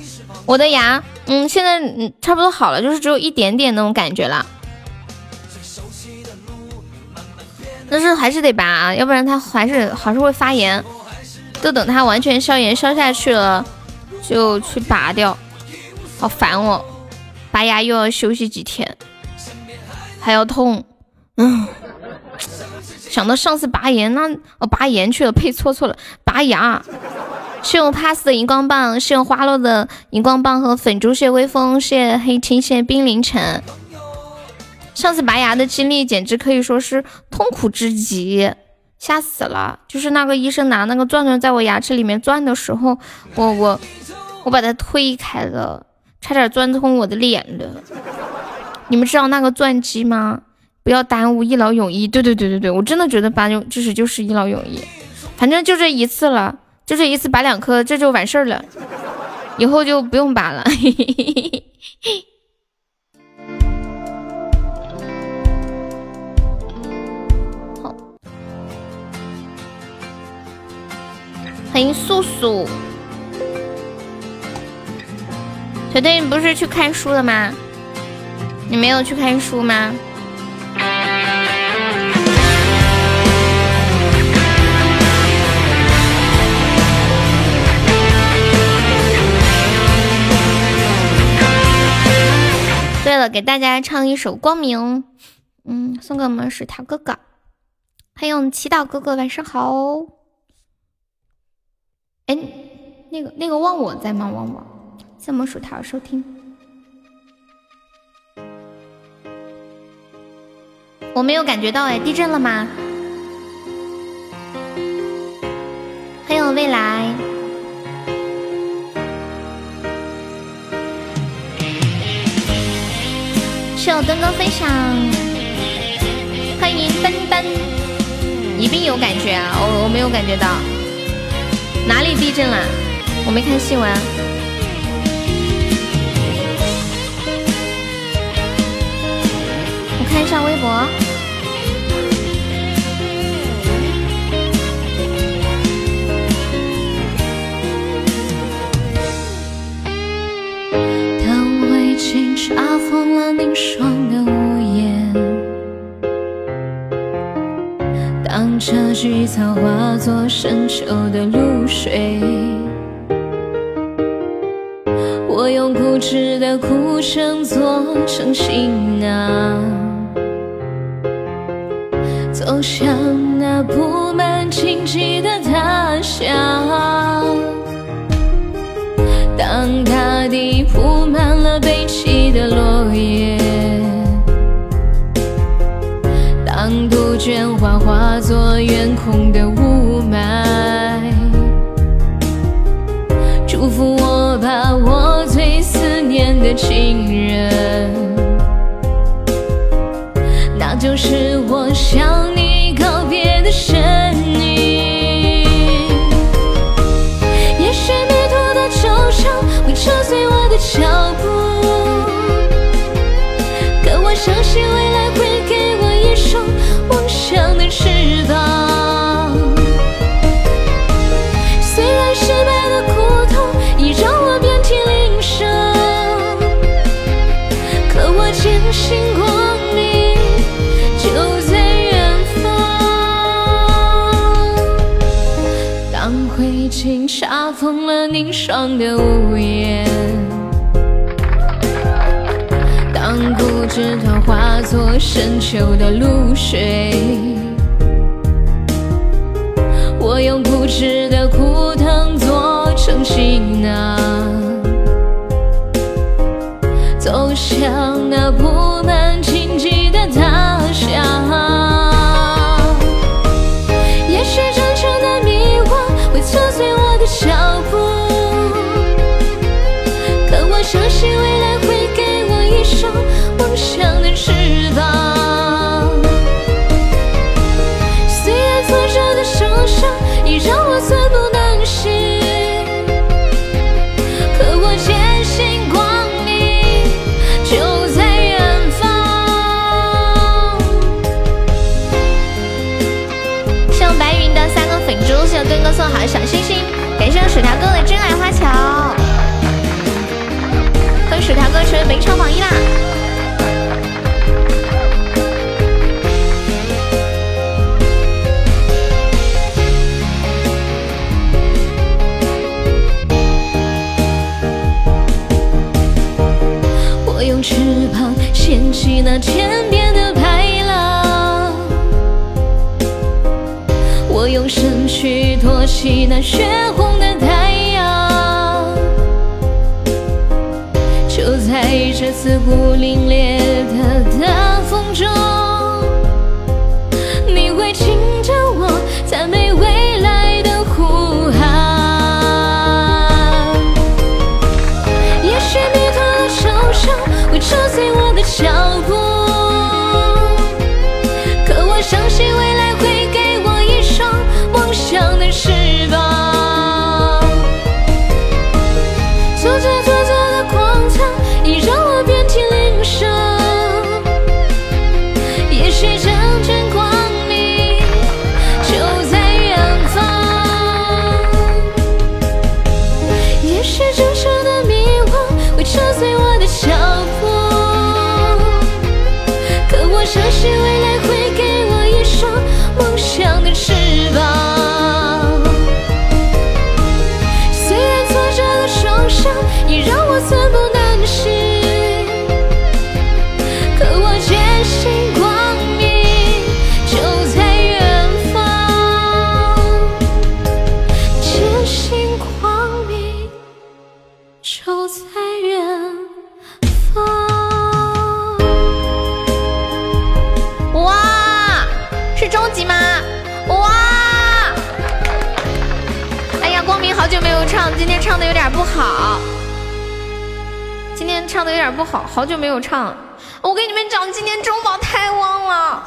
我的牙，嗯，现在嗯差不多好了，就是只有一点点那种感觉了。但是还是得拔，要不然它还是还是会发炎。就等它完全消炎消下去了，就去拔掉。好烦哦，拔牙又要休息几天，还要痛。嗯，想到上次拔牙，那哦拔牙去了，呸，错错了，拔牙是用 pass 的荧光棒，是用花落的荧光棒和粉猪谢微风，谢黑青，谢冰凌晨。上次拔牙的经历简直可以说是痛苦至极，吓死了！就是那个医生拿那个钻钻在我牙齿里面钻的时候，我我我把它推开了，差点钻通我的脸了。你们知道那个钻机吗？不要耽误，一劳永逸。对对对对对，我真的觉得拔就就是就是一劳永逸，反正就这一次了，就这一次拔两颗，这就完事儿了，以后就不用拔了。嘿嘿嘿嘿嘿。欢迎素素，小队，你不是去看书了吗？你没有去看书吗？对了，给大家唱一首《光明》，嗯，送给我们水条哥哥，还有祈祷哥哥，晚上好。哎，那个那个忘我在吗？忘我，谢我薯条收听。我没有感觉到哎，地震了吗？还有未来，谢我墩哥分享，欢迎奔奔，一定有感觉啊！我我没有感觉到，哪里地震了？我没看新闻。看一下微博。当灰烬查封了凝霜的屋檐，当这菊草化作深秋的露水，我用固执的哭声做成行囊，走向那布满荆棘的他乡。当大地铺满了悲泣的落叶，当杜鹃花化作远空的雾霾，祝福我吧，我最思念的亲人，那就是我向的声凝霜的屋檐，当固执它化作深秋的露水，我用固执的枯藤做成行囊，走向那不薯条哥的真爱花桥，欢迎薯条哥成为本场榜一啦！我用翅膀掀起那天边的白浪，我用身躯托起那血红的似乎凛冽的大风中，相有点不好，好久没有唱。我给你们讲，今天中宝太旺了，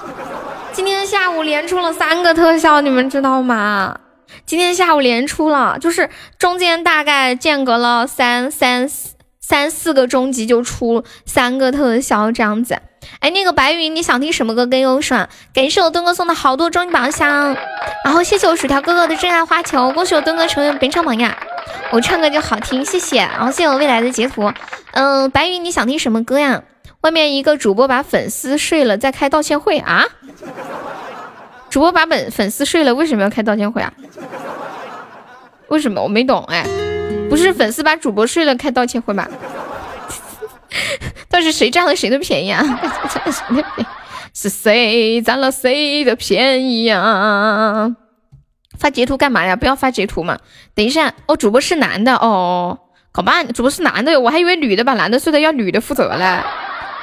今天下午连出了三个特效，你们知道吗？今天下午连出了，就是中间大概间隔了三三三四个终极就出三个特效这样子。哎，那个白云，你想听什么歌更优爽？感谢我墩哥送的好多终极宝箱，然后谢谢我薯条哥哥的真爱花球，恭喜我墩哥成为本场榜样。我唱歌就好听，谢谢。然后谢谢我未来的截图。嗯，白云，你想听什么歌呀？外面一个主播把粉丝睡了，在开道歉会啊？主播把本粉丝睡了，为什么要开道歉会啊？为什么我没懂哎？不是粉丝把主播睡了开道歉会吗？到底是谁占了谁的便宜啊？谁占了谁的便宜？是谁占了谁的便宜呀？发截图干嘛呀？不要发截图嘛！等一下，哦，主播是男的哦，搞吧，主播是男的，我还以为女的把男的睡的要女的负责嘞，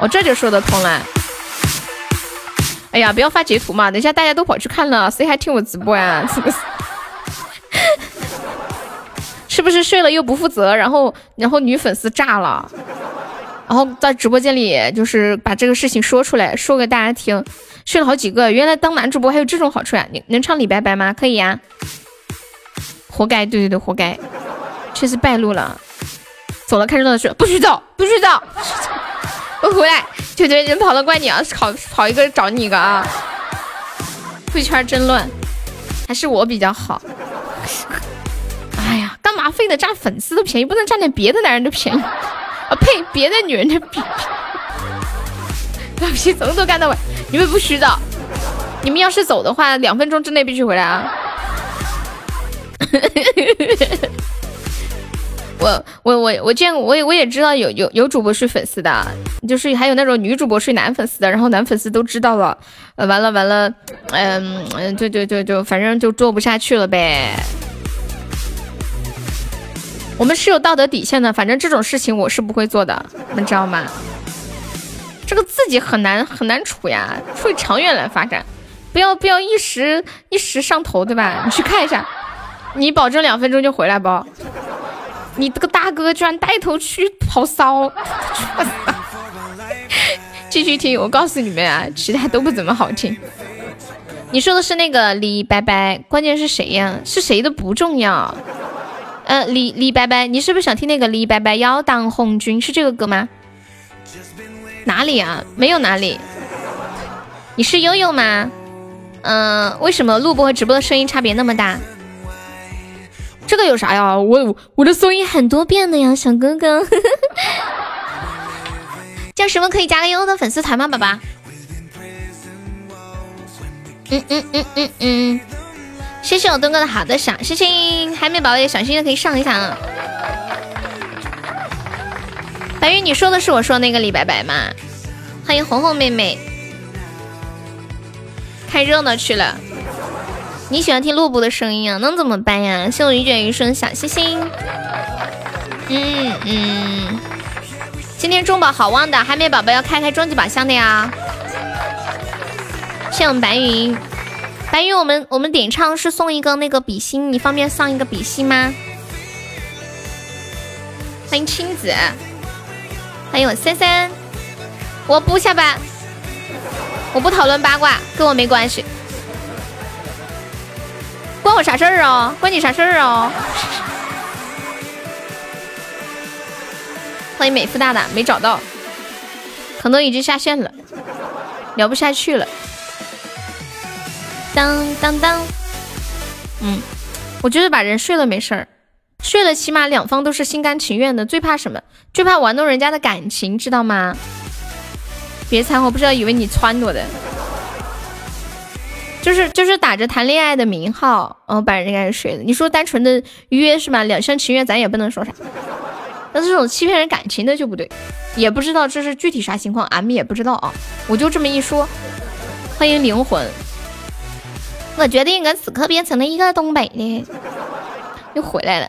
哦，这就说得通了。哎呀，不要发截图嘛！等一下大家都跑去看了，谁还听我直播呀？是不是？是不是睡了又不负责？然后，然后女粉丝炸了，然后在直播间里就是把这个事情说出来，说给大家听。睡了好几个，原来当男主播还有这种好处呀！你能唱李白白吗？可以呀。活该，对对对，活该，确实败露了。走了，看热闹的去，不许走，不许走，不许走我回来。对对，人跑了怪你啊，跑跑一个找你一个啊。贵圈真乱，还是我比较好。哎呀，干嘛非得占粉丝的便宜，不能占点别的男人的便宜？啊呸，别的女人的便宜。老皮从头干到尾，你们不许走！你们要是走的话，两分钟之内必须回来啊！我我我我见过，我也我也知道有有有主播睡粉丝的，就是还有那种女主播睡男粉丝的，然后男粉丝都知道了，完了完了，嗯嗯，就就就就，反正就做不下去了呗。我们是有道德底线的，反正这种事情我是不会做的，你知道吗？这个自己很难很难处呀，处长远来发展，不要不要一时一时上头，对吧？你去看一下，你保证两分钟就回来不？你这个大哥居然带头去跑骚，继续听，我告诉你们啊，其他都不怎么好听。你说的是那个李白白，关键是谁呀？是谁的不重要。呃，李李白白，你是不是想听那个李白白要当红军？是这个歌吗？哪里啊？没有哪里。你是悠悠吗？嗯，为什么录播和直播的声音差别那么大？这个有啥呀？我我的声音很多变的呀，小哥哥。叫什么可以加个悠悠的粉丝团吗，宝宝？嗯嗯嗯嗯嗯，谢谢我东哥的好的赏，谢谢海绵宝贝小心心可以上一下啊。白云，你说的是我说那个李白白吗？欢迎红红妹妹，看热闹去了。你喜欢听录播的声音啊？能怎么办呀？谢我一卷余生小星星。嗯嗯，今天中宝好旺的，海绵宝宝要开开终极宝箱的呀。谢我们白云，白云，我们我们点唱是送一个那个比心，你方便上一个比心吗？欢迎青子，欢迎我三三，我不下班，我不讨论八卦，跟我没关系。关我啥事儿啊？关你啥事儿啊？欢迎美肤大大，没找到，可能已经下线了，聊不下去了。当当当，嗯，我觉得把人睡了没事儿，睡了起码两方都是心甘情愿的。最怕什么？最怕玩弄人家的感情，知道吗？别掺和，不知道以为你撺掇的。就是就是打着谈恋爱的名号，嗯，把人家睡了。你说单纯的约是吧？两厢情愿，咱也不能说啥。但是这种欺骗人感情的就不对，也不知道这是具体啥情况，俺们也不知道啊。我就这么一说，欢迎灵魂。我决定我此刻变成了一个东北的，又回来了。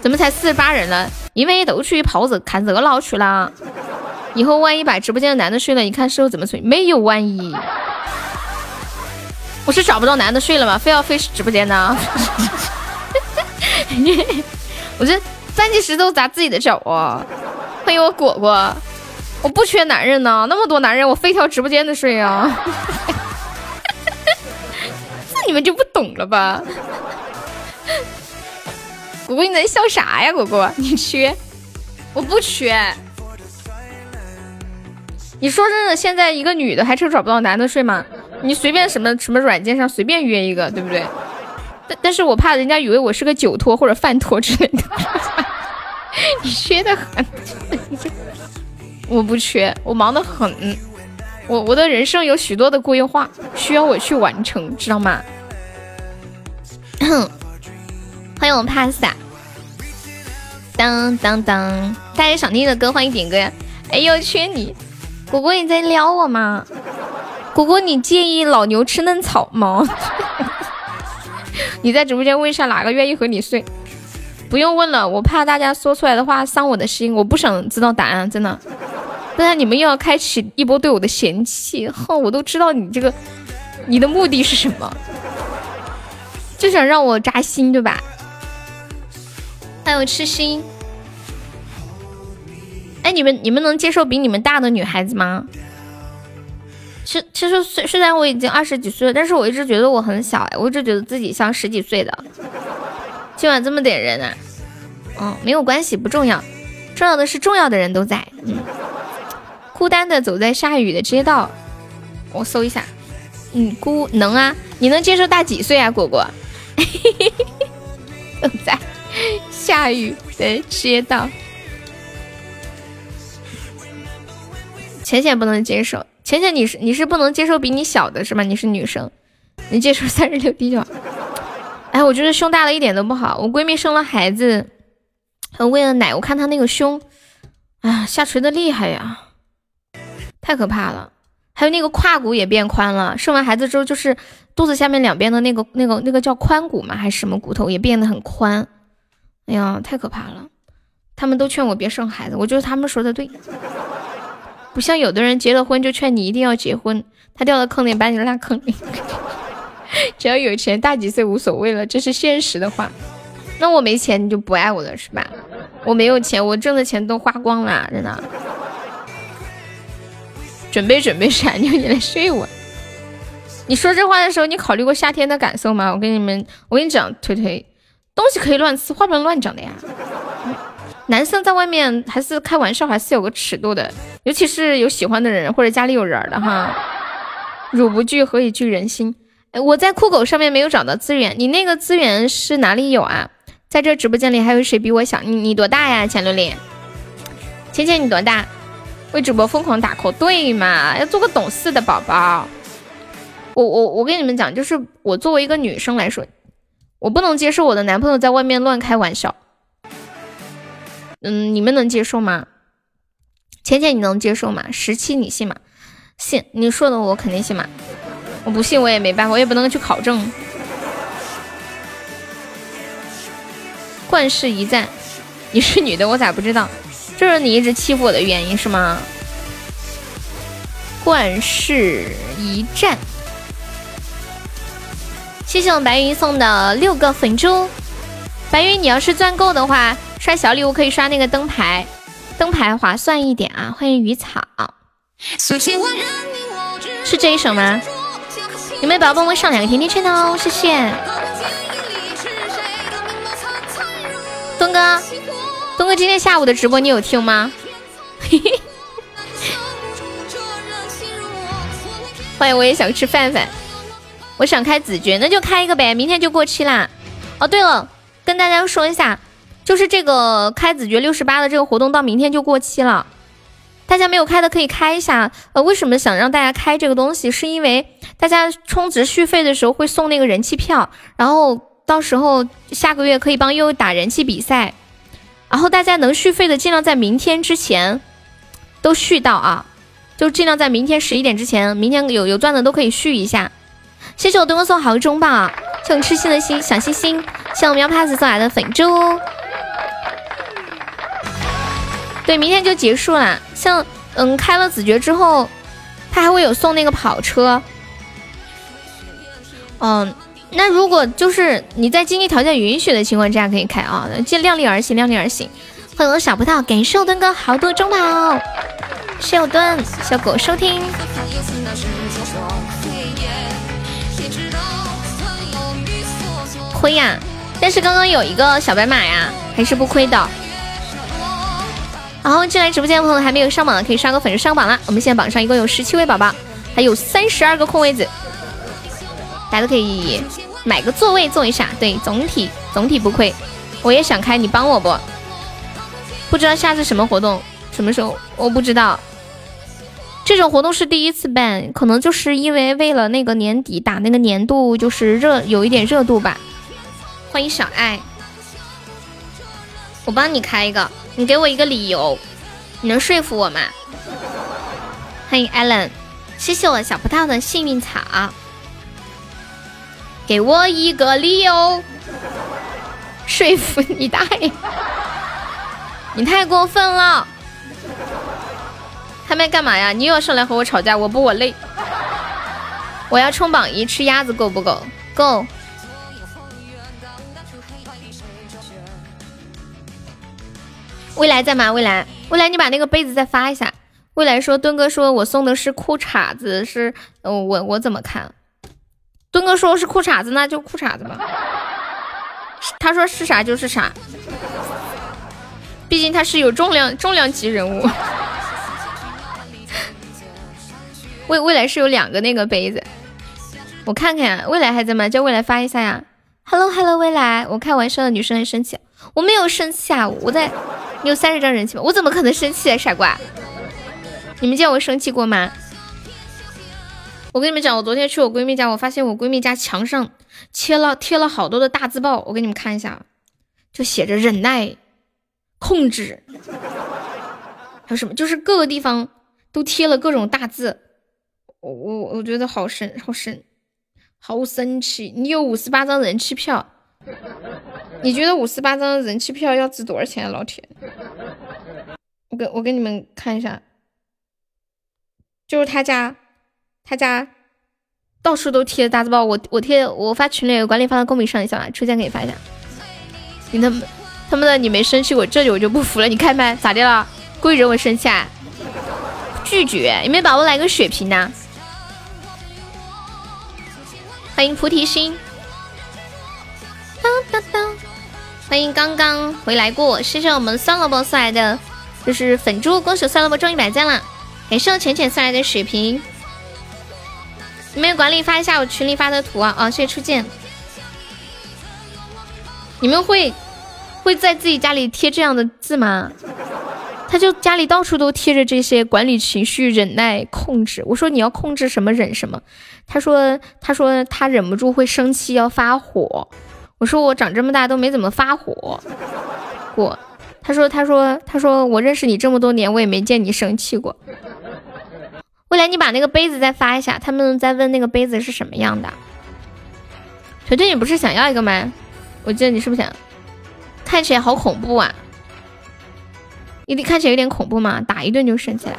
怎么才四十八人了？因为都去跑子看热闹去了。以后万一把直播间的男的睡了，你看事后怎么睡？没有万一。我是找不到男的睡了吗？非要飞直播间呢？我这搬起石头砸自己的脚啊！欢迎我果果，我不缺男人呢，那么多男人，我非挑直播间的睡啊！这你们就不懂了吧？果果你在笑啥呀？果果你缺？我不缺。你说真的，现在一个女的还是找不到男的睡吗？你随便什么什么软件上随便约一个，对不对？但但是我怕人家以为我是个酒托或者饭托之类的。你缺的很，我不缺，我忙得很。我我的人生有许多的规划需要我去完成，知道吗？欢迎我帕萨，当当当，大家想听的歌欢迎点歌呀！哎呦，缺你，果果你在撩我吗？果果，你介意老牛吃嫩草吗？你在直播间问一下哪个愿意和你睡？不用问了，我怕大家说出来的话伤我的心，我不想知道答案，真的。不然你们又要开启一波对我的嫌弃，哼，我都知道你这个你的目的是什么，就想让我扎心，对吧？还有痴心。哎，你们你们能接受比你们大的女孩子吗？其其实虽虽然我已经二十几岁了，但是我一直觉得我很小哎，我一直觉得自己像十几岁的。今晚这么点人啊，嗯，没有关系，不重要，重要的是重要的人都在。嗯，孤单的走在下雨的街道，我搜一下，嗯，孤能啊，你能接受大几岁啊，果果？走在下雨的街道，浅浅不能接受。浅浅，你是你是不能接受比你小的是吗？你是女生，你接受三十六 D 就好。哎，我觉得胸大了一点都不好。我闺蜜生了孩子，喂了奶，我看她那个胸，哎呀，下垂的厉害呀，太可怕了。还有那个胯骨也变宽了，生完孩子之后就是肚子下面两边的那个那个那个叫髋骨嘛，还是什么骨头也变得很宽。哎呀，太可怕了。他们都劝我别生孩子，我觉得他们说的对。不像有的人结了婚就劝你一定要结婚，他掉到坑里把你拉坑里。只要有钱，大几岁无所谓了，这是现实的话。那我没钱你就不爱我了是吧？我没有钱，我挣的钱都花光了，真的。准备准备闪妞你来睡我。你说这话的时候，你考虑过夏天的感受吗？我跟你们，我跟你讲，推推，东西可以乱吃，话不能乱讲的呀。男生在外面还是开玩笑，还是有个尺度的，尤其是有喜欢的人或者家里有人的哈。汝不惧，何以惧人心？哎，我在酷狗上面没有找到资源，你那个资源是哪里有啊？在这直播间里还有谁比我小？你你多大呀？钱榴莲，芊芊你多大？为主播疯狂打 call，对嘛？要做个懂事的宝宝。我我我跟你们讲，就是我作为一个女生来说，我不能接受我的男朋友在外面乱开玩笑。嗯，你们能接受吗？浅浅，你能接受吗？十七，你信吗？信，你说的我肯定信嘛。我不信，我也没办法，我也不能去考证。冠世一战，你是女的，我咋不知道？这是你一直欺负我的原因是吗？冠世一战，谢谢我白云送的六个粉珠。白云，你要是钻够的话。刷小礼物可以刷那个灯牌，灯牌划算一点啊！欢迎鱼草，是这一首吗？有没有宝宝帮我上两个甜甜圈的哦？谢谢。东哥，东哥今天下午的直播你有听吗？嘿嘿。欢迎，我也想吃饭饭，我想开子爵，那就开一个呗，明天就过期啦。哦，对了，跟大家说一下。就是这个开子爵六十八的这个活动到明天就过期了，大大家没有开的可以开一下。呃，为什么想让大家开这个东西？是因为大家充值续费的时候会送那个人气票，然后到时候下个月可以帮悠悠打人气比赛。然后大家能续费的尽量在明天之前都续到啊，就尽量在明天十一点之前，明天有有钻的都可以续一下。谢谢我东哥送好中宝，谢我痴心的心小心心，谢我们喵 pass 送来的粉猪。对，明天就结束了。像嗯，开了子爵之后，他还会有送那个跑车。嗯，那如果就是你在经济条件允许的情况之下可以开啊，尽量力而行，量力而行。欢迎我小葡萄，感谢我墩哥好多中宝，谢我墩小狗收听。亏呀，但是刚刚有一个小白马呀，还是不亏的。然后进来直播间的朋友还没有上榜的，可以刷个粉丝上榜啦。我们现在榜上一共有十七位宝宝，还有三十二个空位子，大家都可以买个座位坐一下。对，总体总体不亏。我也想开，你帮我不？不知道下次什么活动，什么时候？我不知道。这种活动是第一次办，可能就是因为为了那个年底打那个年度，就是热有一点热度吧。欢迎小爱，我帮你开一个。你给我一个理由，你能说服我吗？欢迎 Allen，谢谢我小葡萄的幸运草，给我一个理由，说服你大爷！你太过分了！他们干嘛呀？你又要上来和我吵架？我不，我累。我要冲榜一，吃鸭子够不够？够。未来在吗？未来，未来，你把那个杯子再发一下。未来说，墩哥说我送的是裤衩子，是，嗯，我我怎么看？墩哥说是裤衩子，那就裤衩子吧。他说是啥就是啥，毕竟他是有重量重量级人物。未未来是有两个那个杯子，我看看呀。未来还在吗？叫未来发一下呀。Hello Hello，未来，我开玩笑的女生很生气，我没有生气啊，我在。你有三十张人气吗？我怎么可能生气啊，傻瓜！你们见我生气过吗？我跟你们讲，我昨天去我闺蜜家，我发现我闺蜜家墙上贴了贴了好多的大字报，我给你们看一下，就写着忍耐、控制，还有什么，就是各个地方都贴了各种大字。我我我觉得好神好神好生气！你有五十八张人气票。你觉得五十八张人气票要值多少钱啊，老铁？我给我给你们看一下，就是他家，他家到处都贴的大字报，我我贴我发群里，管理发到公屏上一下吧，出现给你发一下。你他妈他妈的你没生气我，这里我就不服了。你开麦咋的了？故意惹我生气啊？拒绝！有没有宝宝来个血瓶呢？欢迎菩提心。当当当！欢迎刚刚回来过，谢谢我们酸萝卜送来的，就是粉猪，恭喜酸萝卜中一百赞了！感谢我浅浅送来的血瓶，你们管理发一下我群里发的图啊！啊，谢谢初见。你们会会在自己家里贴这样的字吗？他就家里到处都贴着这些管理情绪、忍耐、控制。我说你要控制什么忍什么，他说他说他忍不住会生气要发火。我说我长这么大都没怎么发火过，他说他说他说我认识你这么多年，我也没见你生气过。未来你把那个杯子再发一下，他们在问那个杯子是什么样的。腿腿，你不是想要一个吗？我记得你是不是想？看起来好恐怖啊！你看起来有点恐怖吗？打一顿就升起来。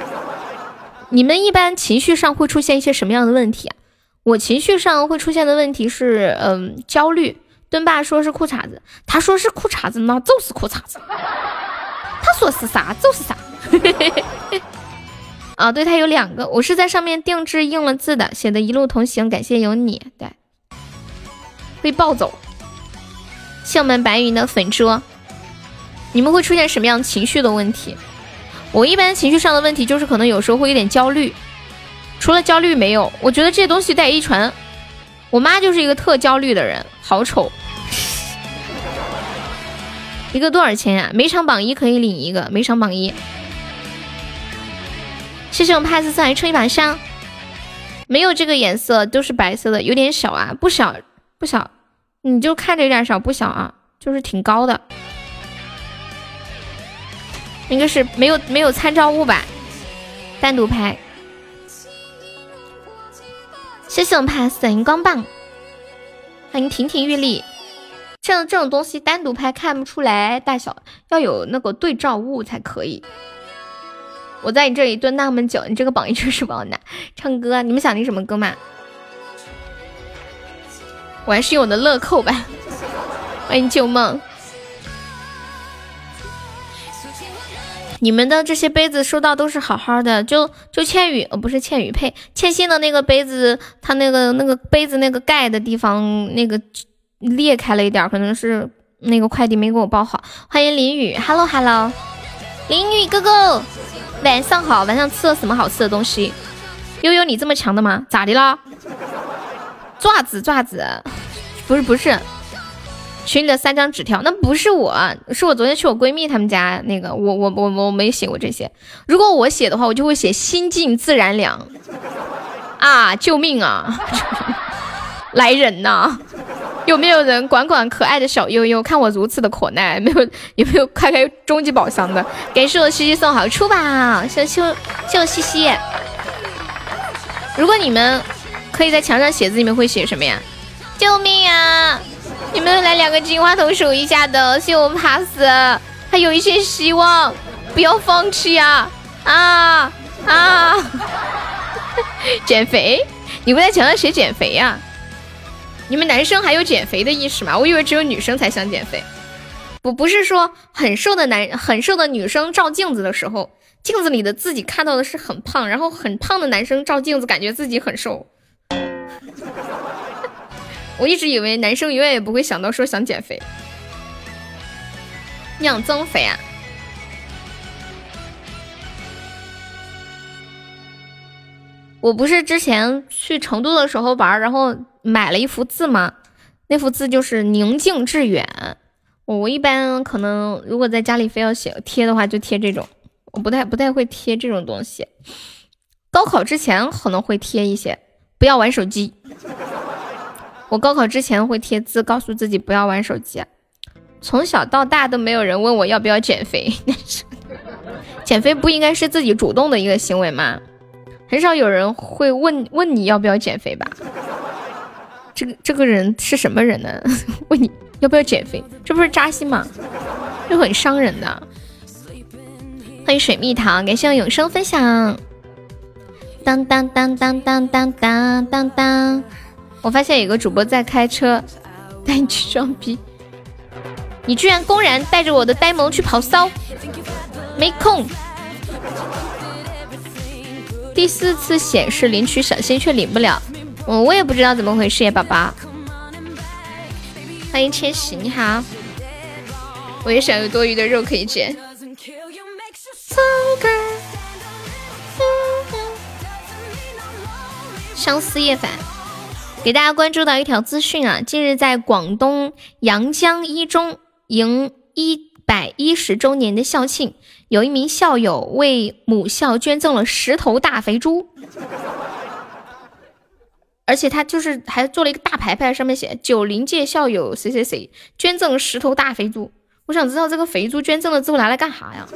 你们一般情绪上会出现一些什么样的问题啊？我情绪上会出现的问题是，嗯，焦虑。墩爸说是裤衩子，他说是裤衩子，那就是裤衩子。他说是啥就是啥。啊，对，他有两个，我是在上面定制印了字的，写的一路同行，感谢有你。对，被抱走。我们白云的粉猪，你们会出现什么样情绪的问题？我一般情绪上的问题就是可能有时候会有点焦虑，除了焦虑没有。我觉得这东西带遗传，我妈就是一个特焦虑的人，好丑。一个多少钱呀？每场榜一可以领一个，每场榜一。谢谢我们帕斯送来抽一把香，没有这个颜色，都是白色的，有点小啊，不小不小，你就看着有点小，不小啊，就是挺高的，应该是没有没有参照物吧，单独拍。谢谢我们帕斯的荧光棒，欢迎亭亭玉立。像这种东西单独拍看不出来大小，要有那个对照物才可以。我在你这里蹲那么久，你这个榜一确实不好拿。唱歌，你们想听什么歌吗？我还是用我的乐扣吧。欢迎旧梦。你们的这些杯子收到都是好好的，就就倩雨，呃，不是倩雨配倩心的那个杯子，它那个那个杯子那个盖的地方那个裂开了一点，可能是那个快递没给我包好。欢迎林雨，Hello Hello，林雨哥哥，晚上好，晚上吃了什么好吃的东西？悠悠，你这么强的吗？咋的啦？爪子爪子，不是不是。群里的三张纸条，那不是我，是我昨天去我闺蜜他们家那个，我我我我没写过这些。如果我写的话，我就会写心静自然凉啊！救命啊！来人呐！有没有人管管可爱的小悠悠？看我如此的可耐，没有有没有开开终极宝箱的？感谢我西西送好处吧，谢谢谢我西西。如果你们可以在墙上写字，你们会写什么呀？救命啊！你们来两个金话筒数一下的，谢我怕死，还有一些希望，不要放弃呀！啊啊！减肥？你不在墙上写减肥呀？你们男生还有减肥的意识吗？我以为只有女生才想减肥。不，不是说很瘦的男很瘦的女生照镜子的时候，镜子里的自己看到的是很胖，然后很胖的男生照镜子感觉自己很瘦。我一直以为男生永远也不会想到说想减肥，你想增肥啊？我不是之前去成都的时候玩，然后买了一幅字吗？那幅字就是宁静致远。我一般可能如果在家里非要写贴的话，就贴这种。我不太不太会贴这种东西。高考之前可能会贴一些，不要玩手机。我高考之前会贴字，告诉自己不要玩手机。从小到大都没有人问我要不要减肥，减肥不应该是自己主动的一个行为吗？很少有人会问问你要不要减肥吧？这个这个人是什么人呢？问你要不要减肥，这不是扎心吗？这很伤人的。欢迎水蜜桃，感谢我永生分享。当当当当当当当当当。我发现有个主播在开车，带你去装逼，你居然公然带着我的呆萌去跑骚，没空。第四次显示领取小心却领不了，我我也不知道怎么回事呀，宝宝。欢迎千玺，你好，我也想有多余的肉可以捡。相思夜返。给大家关注到一条资讯啊，近日在广东阳江一中迎一百一十周年的校庆，有一名校友为母校捐赠了十头大肥猪，而且他就是还做了一个大牌牌，上面写九零届校友谁谁谁捐赠十头大肥猪。我想知道这个肥猪捐赠了之后拿来干啥呀？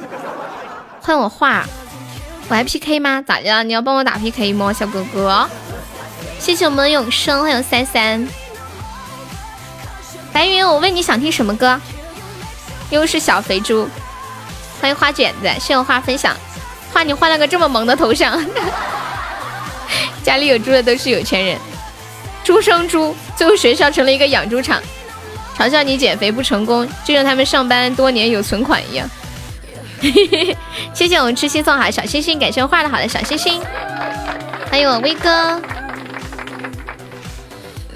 换我画，我还 PK 吗？咋的？你要帮我打 PK 吗，小哥哥？谢谢我们的永生，还有三三白云。我问你想听什么歌？又是小肥猪。欢迎花卷子，谢谢我花分享。花你换了个这么萌的头像，家里有猪的都是有钱人。猪生猪，最后学校成了一个养猪场，嘲笑你减肥不成功，就像他们上班多年有存款一样。谢谢我们痴心送好小星星，感谢我画的好的小星星。欢迎我威哥。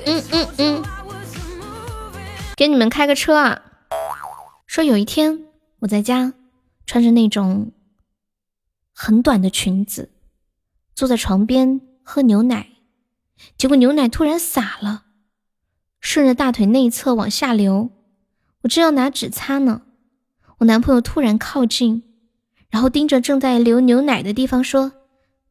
嗯嗯嗯，给你们开个车啊！说有一天我在家穿着那种很短的裙子，坐在床边喝牛奶，结果牛奶突然洒了，顺着大腿内侧往下流。我正要拿纸擦呢，我男朋友突然靠近，然后盯着正在流牛奶的地方说：“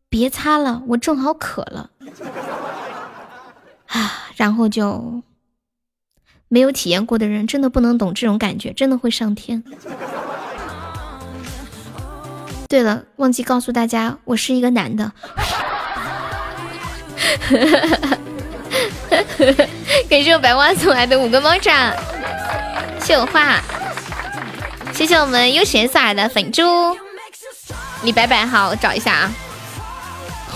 别擦了，我正好渴了。啊，然后就没有体验过的人真的不能懂这种感觉，真的会上天。对了，忘记告诉大家，我是一个男的。感谢我白花送来的五个猫爪，谢我画，谢谢我们悠闲送来的粉猪。李白白好，我找一下啊。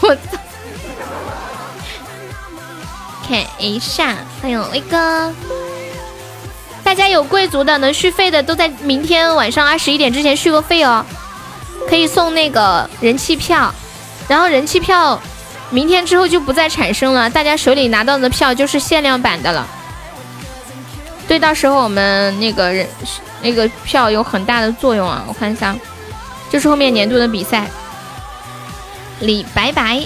我操！看一下，欢迎威哥。大家有贵族的能续费的，都在明天晚上二十一点之前续个费哦，可以送那个人气票。然后人气票明天之后就不再产生了，大家手里拿到的票就是限量版的了。对，到时候我们那个人那个票有很大的作用啊！我看一下，就是后面年度的比赛。李白白，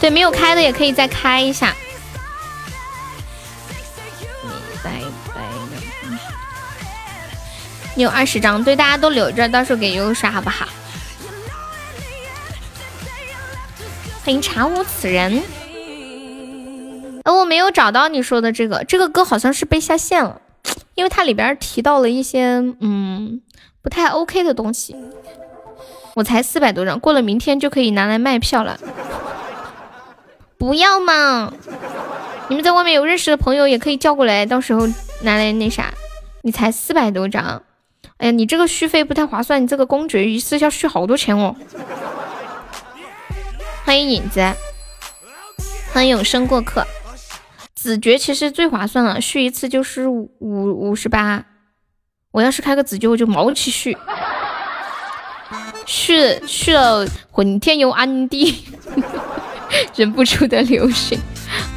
对，没有开的也可以再开一下。李白白，你有二十张，对，大家都留着，到时候给悠悠刷好不好？欢迎查无此人。呃，我没有找到你说的这个，这个歌好像是被下线了，因为它里边提到了一些嗯不太 OK 的东西。我才四百多张，过了明天就可以拿来卖票了。不要嘛！你们在外面有认识的朋友也可以叫过来，到时候拿来那啥。你才四百多张，哎呀，你这个续费不太划算，你这个公爵一次要续好多钱哦。欢迎影子，欢迎永生过客。子爵其实最划算了，续一次就是五五十八。我要是开个子爵，我就毛起续。续续了混天游安地，忍不住的流水。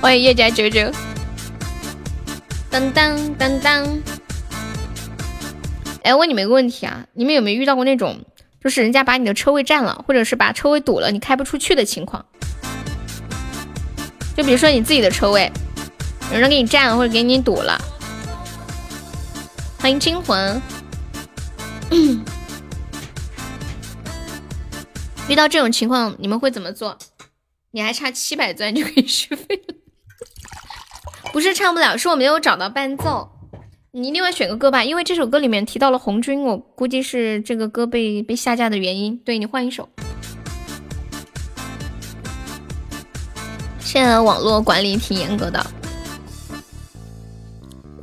欢迎叶家九九。当当当当。哎，问你们一个问题啊，你们有没有遇到过那种，就是人家把你的车位占了，或者是把车位堵了，你开不出去的情况？就比如说你自己的车位，有人给你占了，或者给你堵了。欢迎惊魂。遇到这种情况，你们会怎么做？你还差七百钻就可以 续费了，不是唱不了，是我没有找到伴奏。你另外选个歌吧，因为这首歌里面提到了红军，我估计是这个歌被被下架的原因。对你换一首。现在网络管理挺严格的，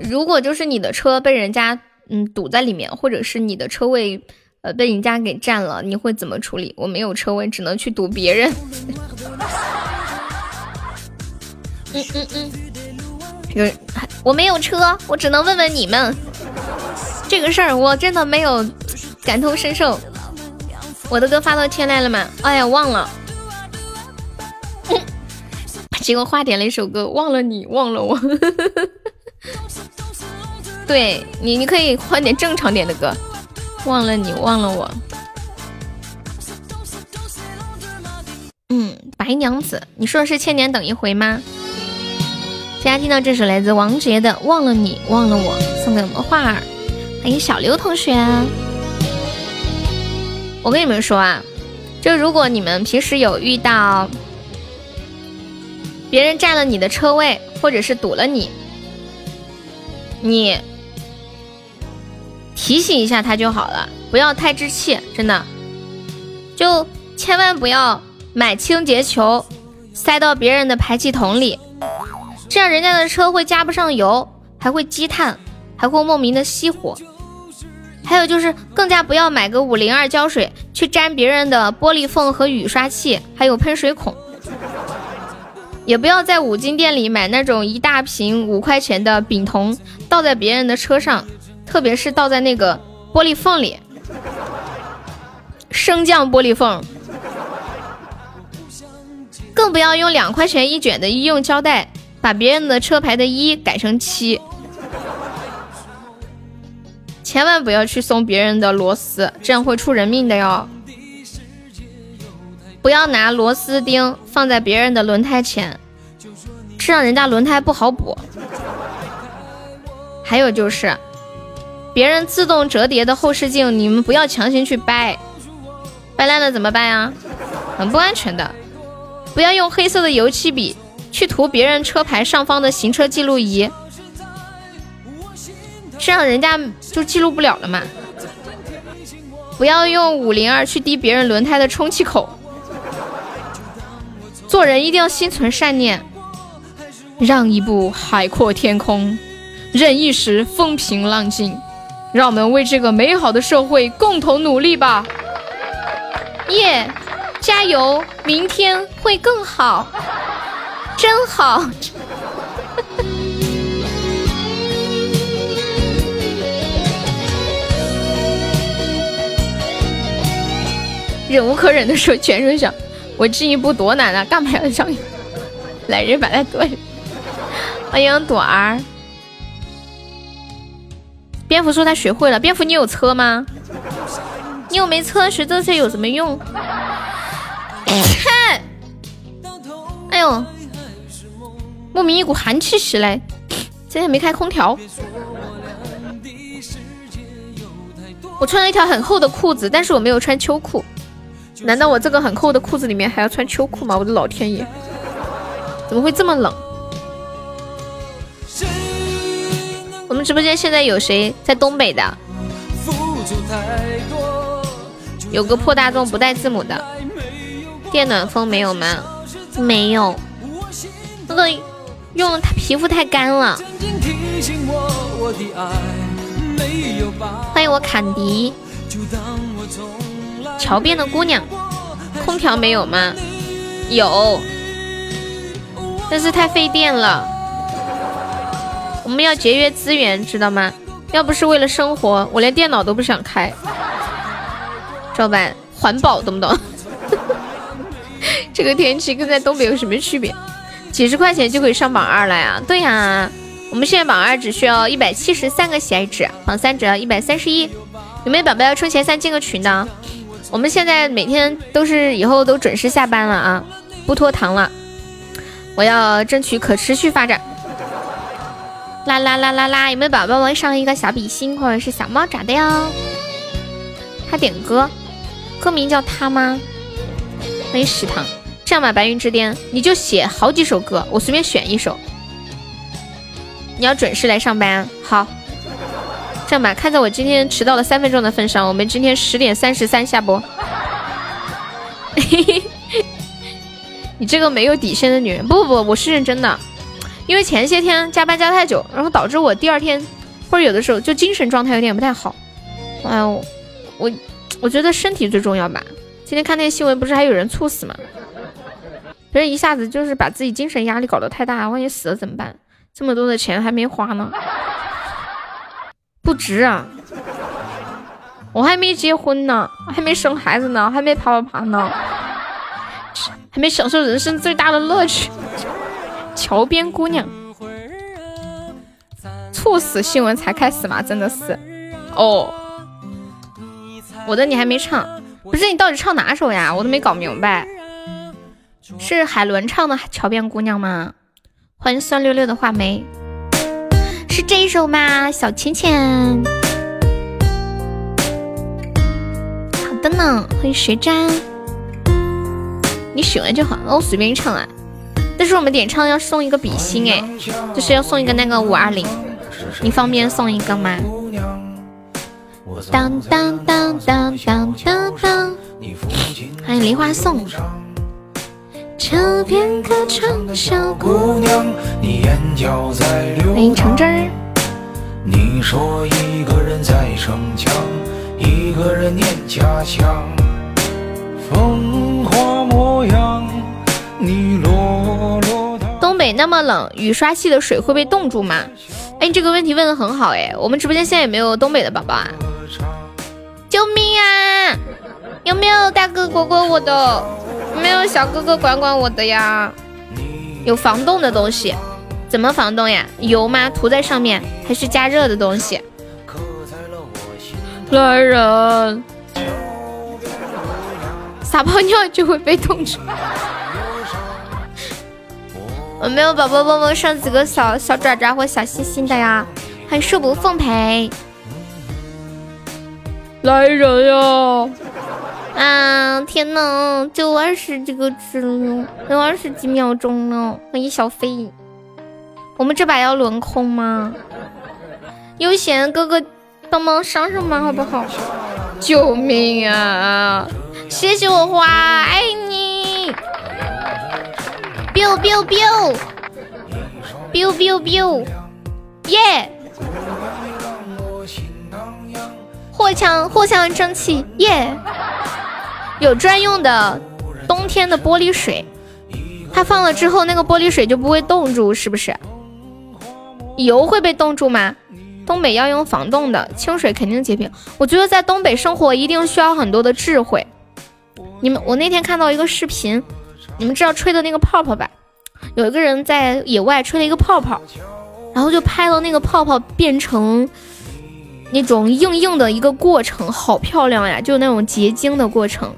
如果就是你的车被人家嗯堵在里面，或者是你的车位。呃，被人家给占了，你会怎么处理？我没有车位，只能去堵别人。嗯 嗯嗯，有我没有车，我只能问问你们。这个事儿我真的没有感同身受。我的歌发到天籁了吗？哎呀，忘了。结果花点了一首歌，忘了你，忘了我。对你，你可以换点正常点的歌。忘了你，忘了我。嗯，白娘子，你说的是千年等一回吗？大家听到这首来自王杰的《忘了你，忘了我》，送给我们画儿。欢迎小刘同学。我跟你们说啊，就如果你们平时有遇到别人占了你的车位，或者是堵了你，你。提醒一下他就好了，不要太置气，真的，就千万不要买清洁球塞到别人的排气筒里，这样人家的车会加不上油，还会积碳，还会莫名的熄火。还有就是更加不要买个五零二胶水去粘别人的玻璃缝和雨刷器，还有喷水孔，也不要在五金店里买那种一大瓶五块钱的丙酮倒在别人的车上。特别是倒在那个玻璃缝里，升降玻璃缝，更不要用两块钱一卷的医用胶带把别人的车牌的一改成七，千万不要去松别人的螺丝，这样会出人命的哟。不要拿螺丝钉放在别人的轮胎前，这样人家轮胎不好补。还有就是。别人自动折叠的后视镜，你们不要强行去掰，掰烂了怎么办呀？很不安全的。不要用黑色的油漆笔去涂别人车牌上方的行车记录仪，这样人家就记录不了了嘛。不要用五零二去滴别人轮胎的充气口。做人一定要心存善念，让一步海阔天空，忍一时风平浪静。让我们为这个美好的社会共同努力吧！耶，加油，明天会更好，真好。忍无可忍的时候，全身想，我进一步多难啊，干嘛要上？来人把他剁！欢迎朵儿。蝙蝠说他学会了。蝙蝠，你有车吗？你又没车，学这些有什么用？看，哎呦，莫名一股寒气袭来。今天没开空调。我穿了一条很厚的裤子，但是我没有穿秋裤。难道我这个很厚的裤子里面还要穿秋裤吗？我的老天爷，怎么会这么冷？我们直播间现在有谁在东北的？有个破大众不带字母的，电暖风没有吗？没有，那个用他皮肤太干了。欢迎我坎迪。桥边的姑娘，空调没有吗？有，但是太费电了。我们要节约资源，知道吗？要不是为了生活，我连电脑都不想开。知道吧？环保，懂不懂？这个天气跟在东北有什么区别？几十块钱就可以上榜二了呀？对呀，我们现在榜二只需要一百七十三个喜爱值，榜三只要一百三十一。有没有宝宝要冲前三进个群的？我们现在每天都是以后都准时下班了啊，不拖堂了。我要争取可持续发展。啦啦啦啦啦！有没有宝宝们上一个小比心或者是小猫爪的哟？他点歌，歌名叫他吗？欢迎食堂。这样吧，白云之巅，你就写好几首歌，我随便选一首。你要准时来上班，好。这样吧，看在我今天迟到了三分钟的份上，我们今天十点三十三下播。你这个没有底线的女人，不不不，我是认真的，因为前些天加班加太久，然后导致我第二天或者有的时候就精神状态有点不太好。哎呦，我我觉得身体最重要吧。今天看那些新闻，不是还有人猝死吗？别人一下子就是把自己精神压力搞得太大，万一死了怎么办？这么多的钱还没花呢。不值啊！我还没结婚呢，还没生孩子呢，还没啪啪啪呢，还没享受人生最大的乐趣。桥边姑娘猝死新闻才开始吗？真的是哦。我的你还没唱，不是你到底唱哪首呀？我都没搞明白。是海伦唱的《桥边姑娘》吗？欢迎酸溜溜的画眉。是这一首吗，小浅浅？好的呢，欢迎学渣。你喜欢就好，那我随便唱啊。但是我们点唱要送一个比心哎，就是要送一个那个五二零，你方便送一个吗？当当当当当当当，欢迎梨花颂。桥边歌唱的小姑娘，你眼角在流欢迎橙汁儿。你说一个人在逞强，一个人念家乡。风花模样，你落落东北那么冷，雨刷器的水会被冻住吗？哎，你这个问题问的很好哎。我们直播间现在有没有东北的宝宝啊？救命啊！有没有大哥管管我的？没有小哥哥管管我的呀？有防冻的东西，怎么防冻呀？油吗？涂在上面，还是加热的东西？来人，撒泡尿就会被冻住。有没有宝宝帮忙上几个小小爪爪或小心心的呀？欢迎树不奉陪。来人呀！啊天呐，就二十几个字了，有二十几秒钟了。欢迎小飞，我们这把要轮空吗？悠闲哥哥帮忙上上吧，好不好？救命啊！谢谢我花，爱你。biu biu biu biu biu biu，耶！货枪货枪蒸汽，耶！有专用的冬天的玻璃水，它放了之后，那个玻璃水就不会冻住，是不是？油会被冻住吗？东北要用防冻的，清水肯定结冰。我觉得在东北生活一定需要很多的智慧。你们，我那天看到一个视频，你们知道吹的那个泡泡吧？有一个人在野外吹了一个泡泡，然后就拍了那个泡泡变成那种硬硬的一个过程，好漂亮呀！就那种结晶的过程。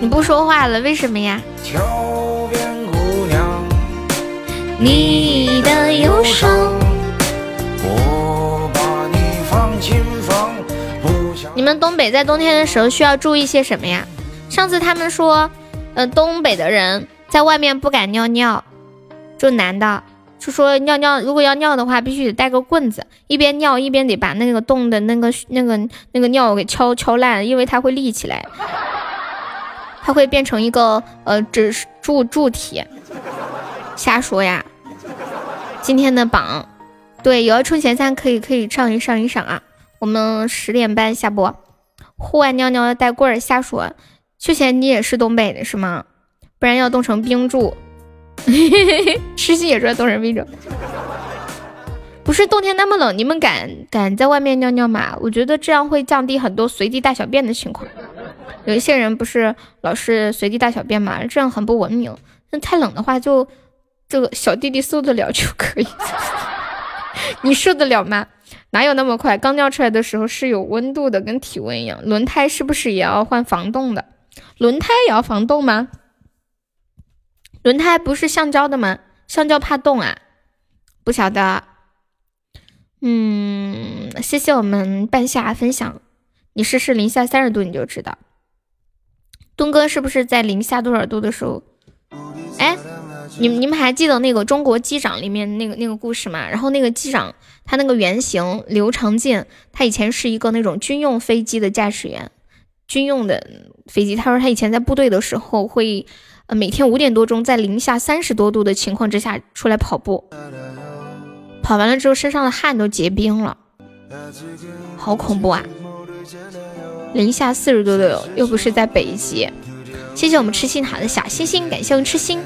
你不说话了，为什么呀？你的忧伤。你们东北在冬天的时候需要注意些什么呀？上次他们说，呃，东北的人在外面不敢尿尿，就男的就说尿尿，如果要尿的话，必须得带个棍子，一边尿一边得把那个洞的那个那个那个尿给敲敲烂，因为它会立起来，它会变成一个呃只柱柱体。瞎说呀！今天的榜，对，有要冲前三可以可以上一上一上啊！我们十点半下播，户外尿尿要带棍儿。瞎说，秋贤你也是东北的是吗？不然要冻成冰柱。诗心也说冻成冰柱。不是冬天那么冷，你们敢敢在外面尿尿吗？我觉得这样会降低很多随地大小便的情况。有一些人不是老是随地大小便嘛，这样很不文明。那太冷的话就。这个小弟弟受得了就可以，你受得了吗？哪有那么快？刚尿出来的时候是有温度的，跟体温一样。轮胎是不是也要换防冻的？轮胎也要防冻吗？轮胎不是橡胶的吗？橡胶怕冻啊？不晓得。嗯，谢谢我们半夏分享。你试试零下三十度你就知道。东哥是不是在零下多少度的时候？哎。你你们还记得那个中国机长里面那个那个故事吗？然后那个机长他那个原型刘长健，他以前是一个那种军用飞机的驾驶员，军用的飞机。他说他以前在部队的时候会，呃每天五点多钟在零下三十多度的情况之下出来跑步，跑完了之后身上的汗都结冰了，好恐怖啊！零下四十度都有，又不是在北极。谢谢我们痴心塔的小星星，感谢我们痴心。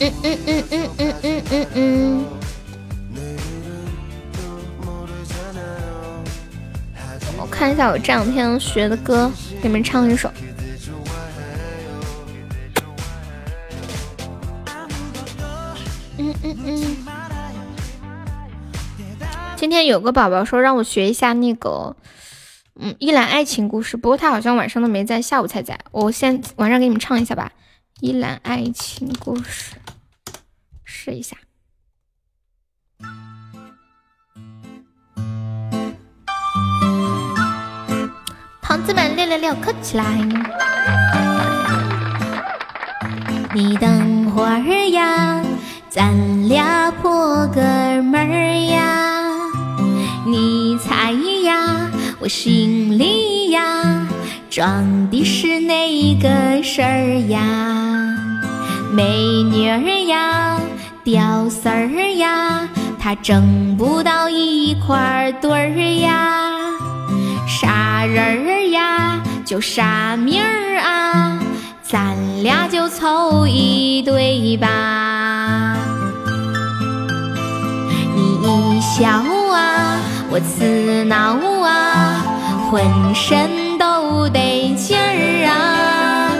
嗯嗯嗯嗯嗯嗯嗯嗯。看一下我这两天学的歌，给你们唱一首。嗯嗯嗯。今天有个宝宝说让我学一下那个，嗯，一兰爱情故事，不过他好像晚上都没在，下午才在。我先晚上给你们唱一下吧，《一兰爱情故事》。试一下，子们六六六，扣起来！你等会儿呀，咱俩破个门儿呀，你猜呀，我心里呀，装的是哪个事儿呀？美女儿呀！屌丝儿呀，他挣不到一块堆儿呀，人儿呀就啥命儿啊，咱俩就凑一对吧。你一笑啊，我刺挠啊，浑身都得劲儿啊。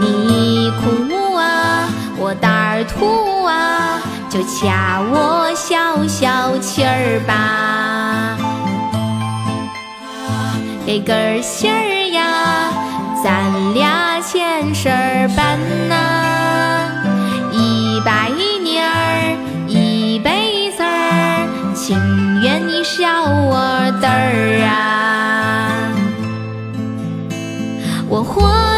你一哭啊，我胆儿突啊。就掐我消消气儿吧，给根线儿呀，咱俩牵绳儿办呐，一百年儿一辈子儿，情愿你笑我呆儿啊，我活。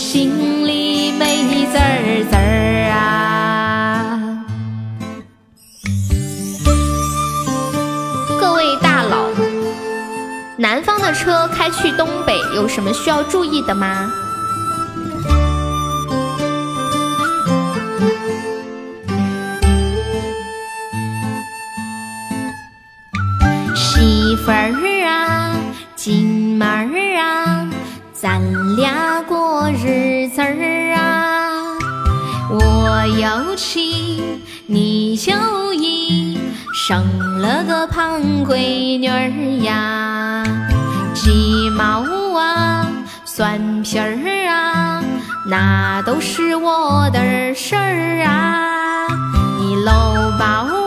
心里美滋儿滋儿啊。各位大佬，南方的车开去东北有什么需要注意的吗？媳妇儿啊，进门儿啊，咱俩过日子儿啊。我有妻，你就一，生了个胖闺女儿呀。鸡毛啊，蒜皮儿啊，那都是我的事儿啊。你搂包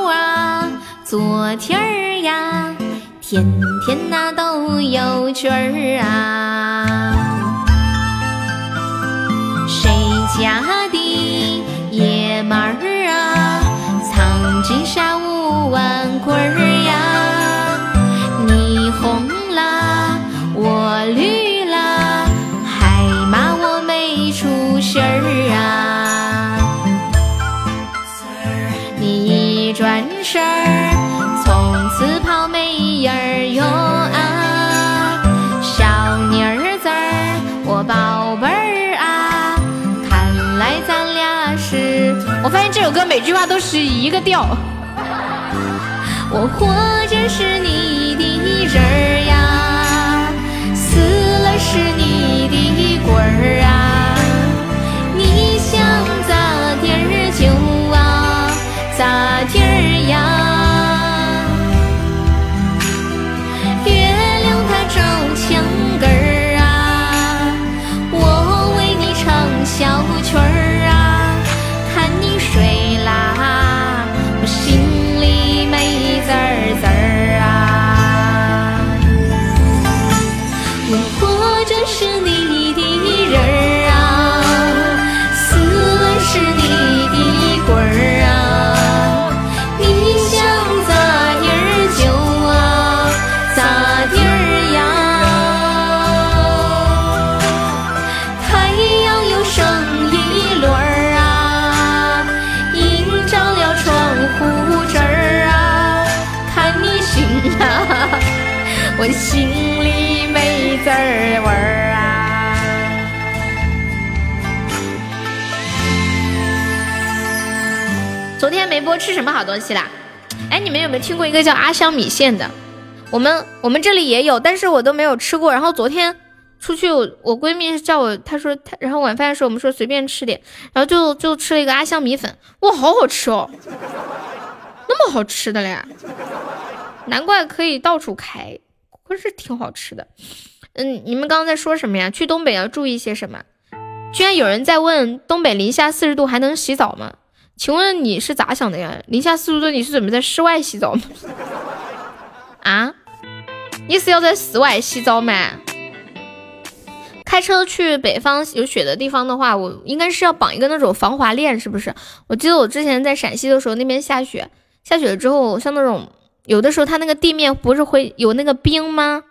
啊，做题儿呀，天天那都有趣儿啊。家的爷们儿啊，藏金山五万棍儿首歌每句话都是一个调。我活着是你的人儿呀，死了是你的鬼儿啊！你想咋地儿就啊咋地儿呀。播吃什么好东西啦？哎，你们有没有听过一个叫阿香米线的？我们我们这里也有，但是我都没有吃过。然后昨天出去，我我闺蜜叫我，她说她，然后晚饭的时候我们说随便吃点，然后就就吃了一个阿香米粉，哇，好好吃哦，那么好吃的嘞，难怪可以到处开，可是挺好吃的。嗯，你们刚刚在说什么呀？去东北要注意些什么？居然有人在问东北零下四十度还能洗澡吗？请问你是咋想的呀？零下四十度你是准备在室外洗澡吗？啊？你是要在室外洗澡吗？开车去北方有雪的地方的话，我应该是要绑一个那种防滑链，是不是？我记得我之前在陕西的时候，那边下雪，下雪了之后，像那种有的时候它那个地面不是会有那个冰吗？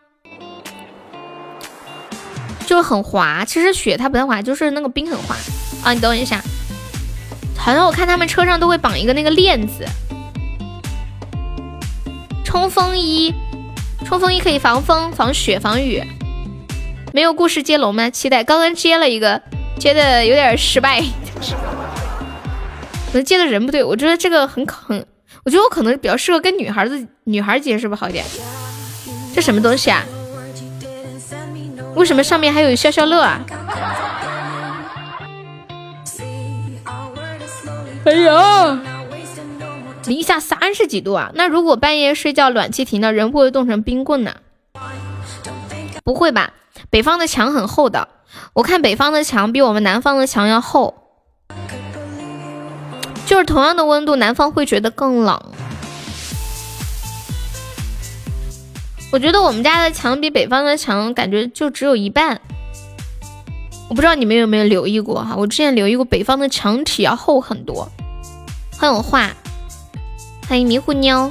就很滑，其实雪它不太滑，就是那个冰很滑啊。你等我一下，好像我看他们车上都会绑一个那个链子。冲锋衣，冲锋衣可以防风、防雪、防雨。没有故事接龙吗？期待，刚刚接了一个，接的有点失败。可能接的人不对，我觉得这个很很，我觉得我可能比较适合跟女孩子女孩接，是不是好一点？这什么东西啊？为什么上面还有消消乐啊？哎呀，零下三十几度啊！那如果半夜睡觉暖气停了，人不会冻成冰棍呢？不会吧？北方的墙很厚的，我看北方的墙比我们南方的墙要厚。就是同样的温度，南方会觉得更冷。我觉得我们家的墙比北方的墙感觉就只有一半。我不知道你们有没有留意过哈，我之前留意过北方的墙体要厚很多。欢迎我画，欢迎迷糊妞，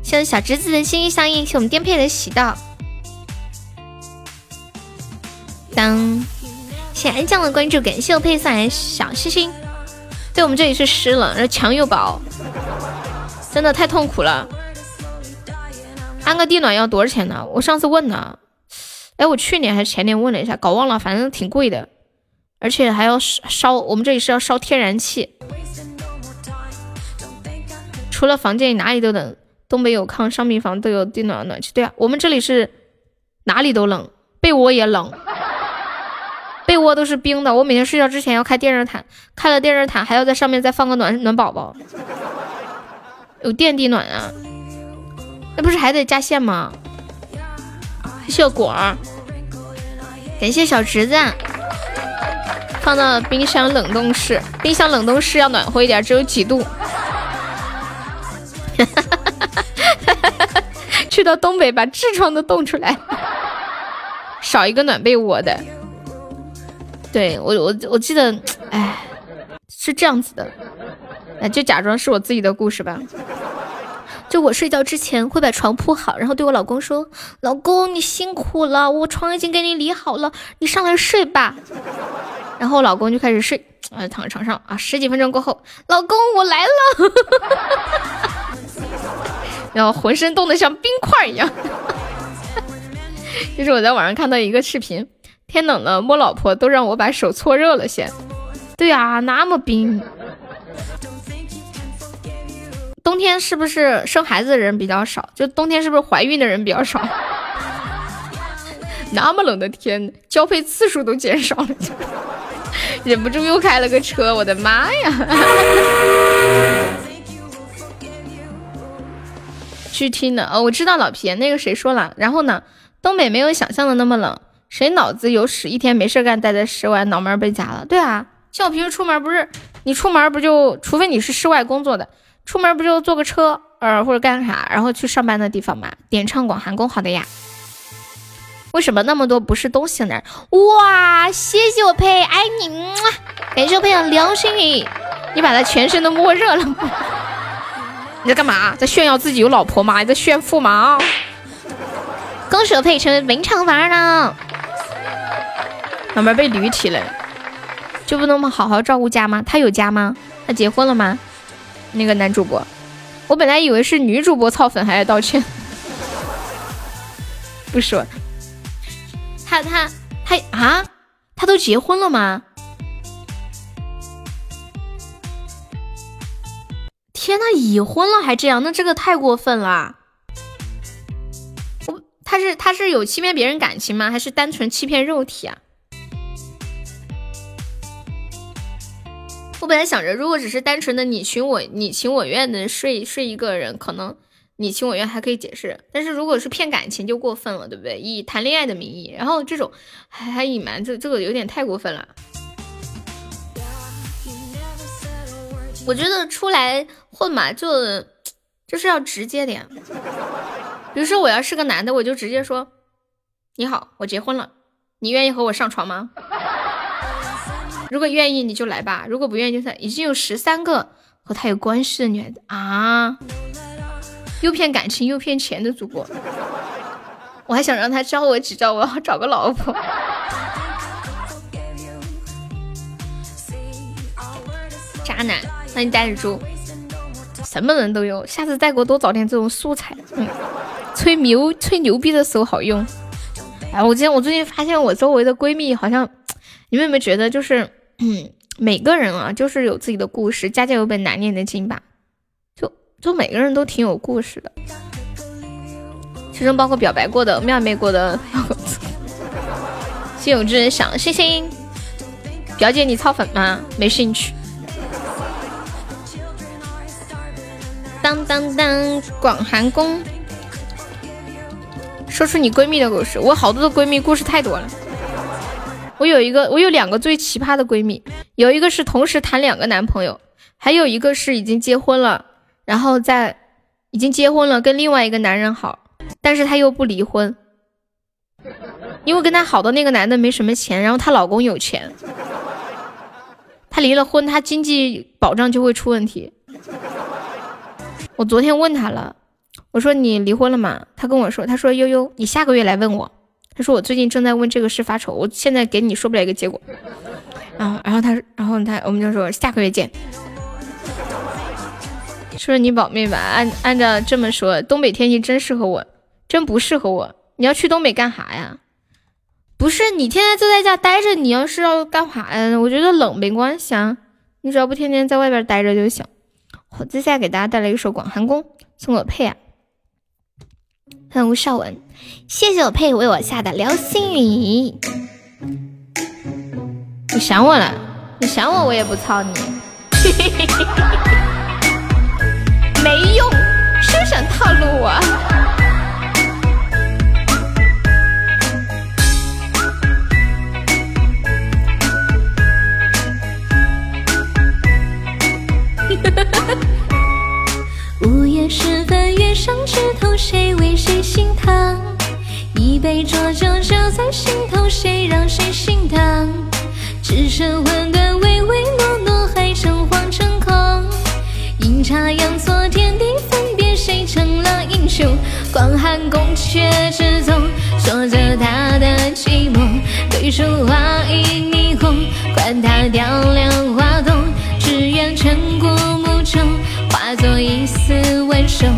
谢谢小侄子的心心相印，谢我们颠沛的喜到。当，谢安酱的关注，感谢我配送来小星星。对我们这里是湿冷，然后墙又薄，真的太痛苦了。安个地暖要多少钱呢？我上次问了，哎，我去年还是前年问了一下，搞忘了，反正挺贵的，而且还要烧，我们这里是要烧天然气。除了房间里哪里都冷，东北有炕，商品房都有地暖暖气。对啊，我们这里是哪里都冷，被窝也冷。被窝都是冰的，我每天睡觉之前要开电热毯，开了电热毯还要在上面再放个暖暖宝宝，有电地暖啊，那不是还得加线吗？谢果儿，感谢小侄子，放到冰箱冷冻室，冰箱冷冻室要暖和一点，只有几度。去到东北把痔疮都冻出来，少一个暖被窝的。对我我我记得，哎，是这样子的，那就假装是我自己的故事吧。就我睡觉之前会把床铺好，然后对我老公说：“老公你辛苦了，我床已经给你理好了，你上来睡吧。”然后老公就开始睡，呃，躺在床上啊。十几分钟过后，老公我来了，然后浑身冻得像冰块一样。就是我在网上看到一个视频。天冷了，摸老婆都让我把手搓热了先。对啊，那么冰。冬天是不是生孩子的人比较少？就冬天是不是怀孕的人比较少？那么冷的天，交配次数都减少了，忍不住又开了个车。我的妈呀！去听的哦，我知道老皮那个谁说了。然后呢，东北没有想象的那么冷。谁脑子有屎，一天没事干，待在室外，脑门被夹了？对啊，像我平时出门，不是你出门不就，除非你是室外工作的，出门不就坐个车，呃，或者干啥，然后去上班的地方嘛？点唱广寒宫，好的呀。为什么那么多不是东西的人？哇，谢谢我佩，爱你，感谢我佩的流星雨，你把他全身都摸热了吗？你在干嘛？在炫耀自己有老婆吗？你在炫富吗？恭喜我佩成为名场儿呢。老妹被驴踢了，就不能好好照顾家吗？他有家吗？他结婚了吗？那个男主播，我本来以为是女主播操粉，还要道歉。不说，他他他啊，他都结婚了吗？天呐，已婚了还这样，那这个太过分了。我他是他是有欺骗别人感情吗？还是单纯欺骗肉体啊？我本来想着，如果只是单纯的你情我你情我愿的睡睡一个人，可能你情我愿还可以解释。但是如果是骗感情，就过分了，对不对？以谈恋爱的名义，然后这种还还隐瞒，这这个有点太过分了。我觉得出来混嘛，就就是要直接点。比如说我要是个男的，我就直接说：“你好，我结婚了，你愿意和我上床吗？”如果愿意你就来吧，如果不愿意就算。已经有十三个和他有关系的女孩子啊，又骗感情又骗钱的主播，我还想让他教我几招，我要找个老婆。渣男，欢迎呆着猪，什么人都有，下次再给我多找点这种素材。嗯，吹牛吹牛逼的时候好用。哎，我今天我最近发现我周围的闺蜜好像，你们有没有觉得就是？嗯，每个人啊，就是有自己的故事，家家有本难念的经吧。就就每个人都挺有故事的，其中包括表白过的、妙妹过的。心有之人想星星，表姐你操粉吗？没兴趣。当当当，广寒宫，说出你闺蜜的故事。我好多的闺蜜故事太多了。我有一个，我有两个最奇葩的闺蜜，有一个是同时谈两个男朋友，还有一个是已经结婚了，然后在已经结婚了，跟另外一个男人好，但是她又不离婚，因为跟她好的那个男的没什么钱，然后她老公有钱，她离了婚，她经济保障就会出问题。我昨天问她了，我说你离婚了吗？她跟我说，她说悠悠，你下个月来问我。他说我最近正在问这个事发愁，我现在给你说不了一个结果。啊，然后他，然后他，我们就说下个月见。说你保密吧，按按照这么说，东北天气真适合我，真不适合我。你要去东北干啥呀？不是你天天就在家待着，你要是要干啥呀？我觉得冷没关系啊，你只要不天天在外边待着就行。我接下来给大家带来一首《广寒宫》，送我佩啊，欢迎吴少文，谢谢我佩为我下的流星雨。你想我了？你想我，我也不操你。没用，休想套路我！上枝头，谁为谁心疼？一杯浊酒浇在心头，谁让谁心疼？只剩混沌，唯唯诺诺，还诚惶诚恐。阴差阳错，天地分别，谁成了英雄？广寒宫阙之中，锁着他的寂寞。对书画影霓虹，管他雕梁画栋，只愿尘古墓中化作一丝温柔。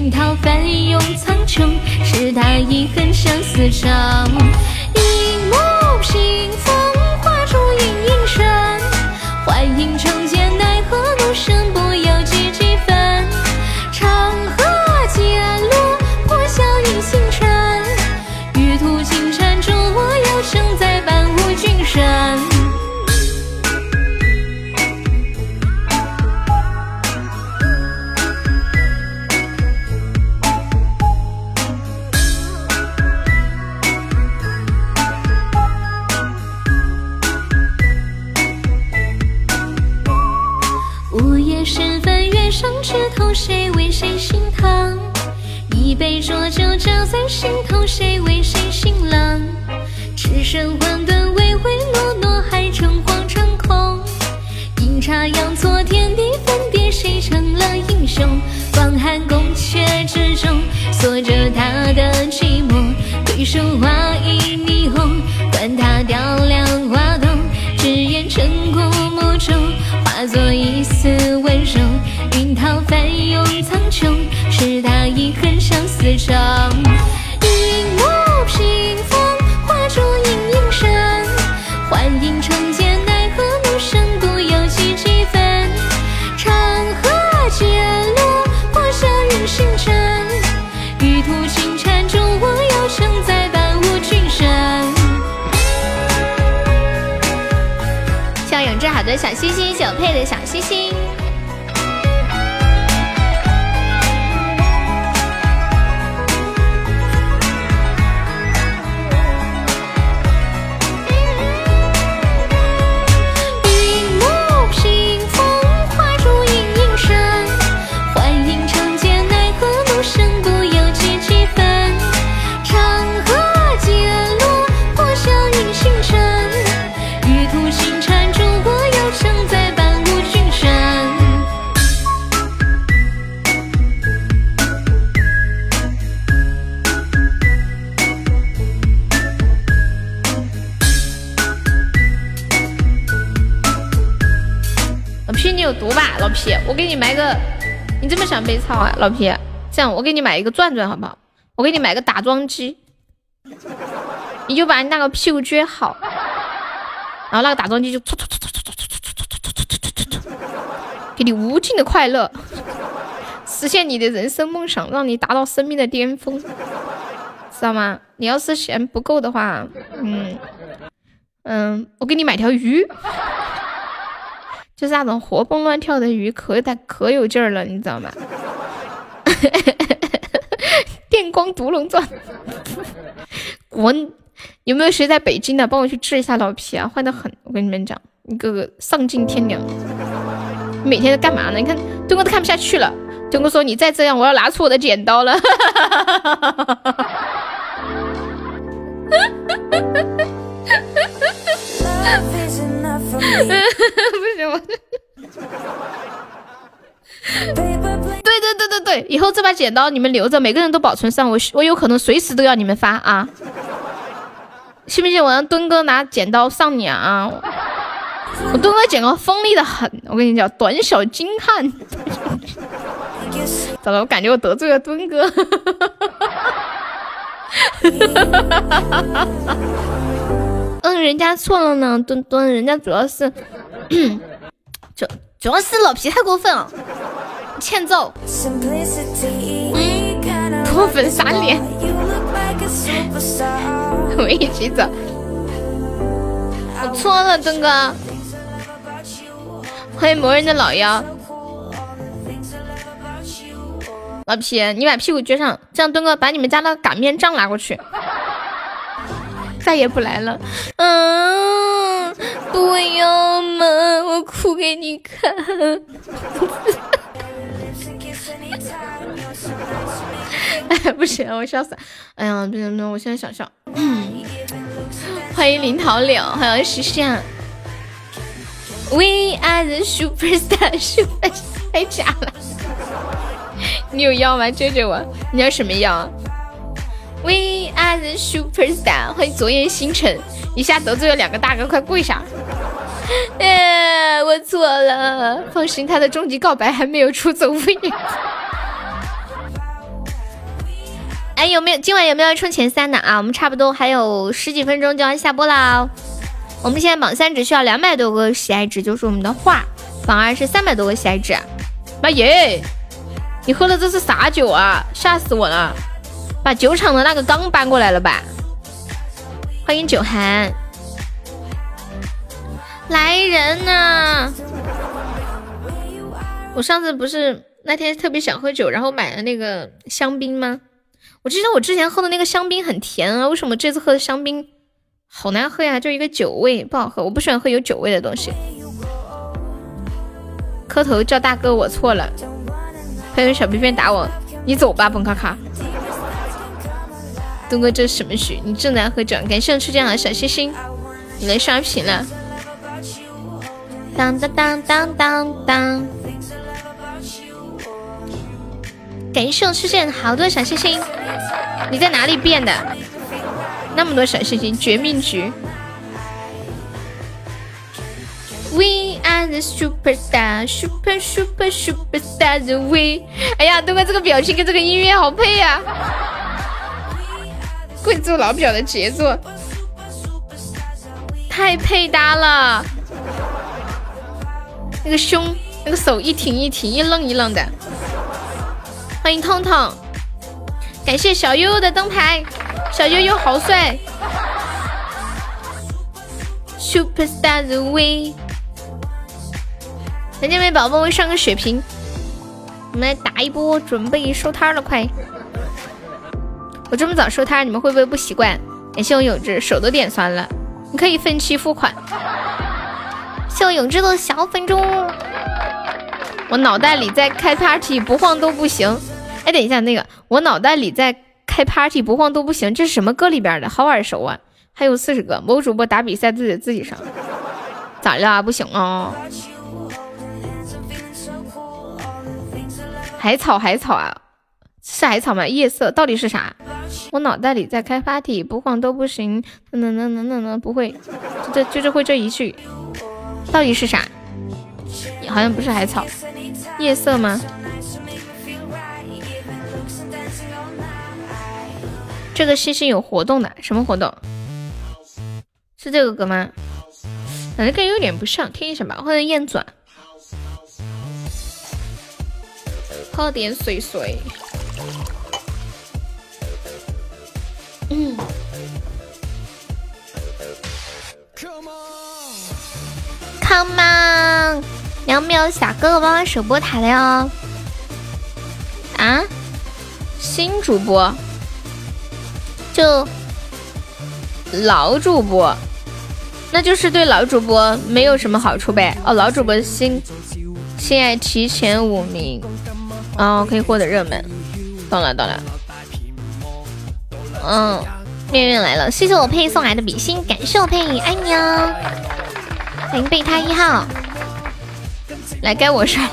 惊涛翻涌苍穹，是他遗恨相思长，一梦平。谁为谁心疼？一杯浊酒浇在心头，谁为谁心冷？只剩混沌，唯唯诺诺，还诚惶诚恐。阴差阳错，天地分别，谁成了英雄？广寒宫阙之中，锁着他的寂寞。对书画影霓虹，管他雕梁画栋，只愿尘古墓中化作一丝温柔。云涛翻涌苍穹，是他遗恨相思愁。一幕屏风，画出影影身，幻影成剑，奈何路深，不由己几分。长河渐落，破晓映星辰。玉兔金蟾助我要承载万物君神。谢永志好的小心心，谢我配的小心心。你这么想被操啊？老皮，这样我给你买一个转转好不好？我给你买个打桩机，你就把你那个屁股撅好，然后那个打桩机就突突突突突突突突突突突突突，给你无尽的快乐，实现你的人生梦想，让你达到生命的巅峰，知道吗？你要是嫌不够的话，嗯嗯，我给你买条鱼。就是那种活蹦乱跳的鱼，可带可有劲儿了，你知道吗？电光独龙钻，滚！有没有谁在北京的？帮我去治一下老皮啊，坏的很。我跟你们讲，一个个丧尽天良。你每天在干嘛呢？你看东哥都看不下去了。东哥说：“你再这样，我要拿出我的剪刀了。” 不行，我。对对对对对，以后这把剪刀你们留着，每个人都保存上，我我有可能随时都要你们发啊！信不信我让墩哥拿剪刀上你啊？我墩哥剪刀锋利的很，我跟你讲，短小精悍。咋了？我感觉我得罪了墩哥。嗯，人家错了呢，墩墩，人家主要是，主主要是老皮太过分了，欠揍。脱粉撒脸，我们一起走。我错了，墩哥。欢迎魔人的老妖。老皮，你把屁股撅上，这样墩哥把你们家的擀面杖拿过去，再也不来了。嗯，不要嘛，我哭给你看。哎，不行，我笑死。哎呀，不行不行，我现在想笑。欢迎林桃柳，欢迎时尚。We are the superstar，super 太假了。你有药吗？救救我！你要什么药？We are the superstar。欢迎昨夜星辰，一下得罪了两个大哥，快跪下！哎，我错了，放心，他的终极告白还没有出走无影。哎，有没有今晚有没有要冲前三的啊？我们差不多还有十几分钟就要下播了。我们现在榜三只需要两百多个喜爱值，就是我们的画，榜二是三百多个喜爱值。妈耶！你喝的这是啥酒啊？吓死我了！把酒厂的那个缸搬过来了吧？欢迎酒寒，来人呐！我上次不是那天特别想喝酒，然后买了那个香槟吗？我记得我之前喝的那个香槟很甜啊，为什么这次喝的香槟好难喝呀？就一个酒味，不好喝。我不喜欢喝有酒味的东西。磕头叫大哥，我错了。还有小皮皮打我，你走吧，本卡卡。东哥，这是什么曲？你正在喝酒，感谢我出这样的小心心，你来刷屏了。当当当当当当。感谢我出现好多小心心，你在哪里变的？那么多小心心，绝命局。We are the superstar, super super super star. we。哎呀，东哥这个表情跟这个音乐好配呀！贵族老表的杰作，太配搭了。那个胸，那个手一挺一挺，一愣一愣的。欢迎痛痛，感谢小悠悠的灯牌，小悠悠好帅。Superstar the we。人家没宝宝，我上个血瓶，我们来打一波，准备收摊了，快！我这么早收摊，你们会不会不习惯？感谢我永志，手都点酸了，你可以分期付款。谢我永志的小粉猪，我脑袋里在开 party，不晃都不行。哎，等一下，那个我脑袋里在开 party，不晃都不行，这是什么歌里边的？好耳熟啊！还有四十个，某主播打比赛自己自己上，咋了？不行啊！海草海草啊，是海草吗？夜色到底是啥？我脑袋里在开 party，不晃都不行。能能能能能不会，就这就是会这一句，到底是啥？好像不是海草，夜色吗？这个星星有活动的，什么活动？是这个歌吗？感觉跟有点不像，听一下吧。欢迎燕转。喝点水水。嗯。Come on，Come on，两秒小哥哥帮忙守波塔的哟。啊？新主播？就老主播？那就是对老主播没有什么好处呗。哦，老主播新。亲爱提前五名，哦，可以获得热门。懂了懂了。嗯，面面来了，谢谢我佩送来。的比心，感谢我佩，爱你哦。欢迎备胎一号，来。该我帅了。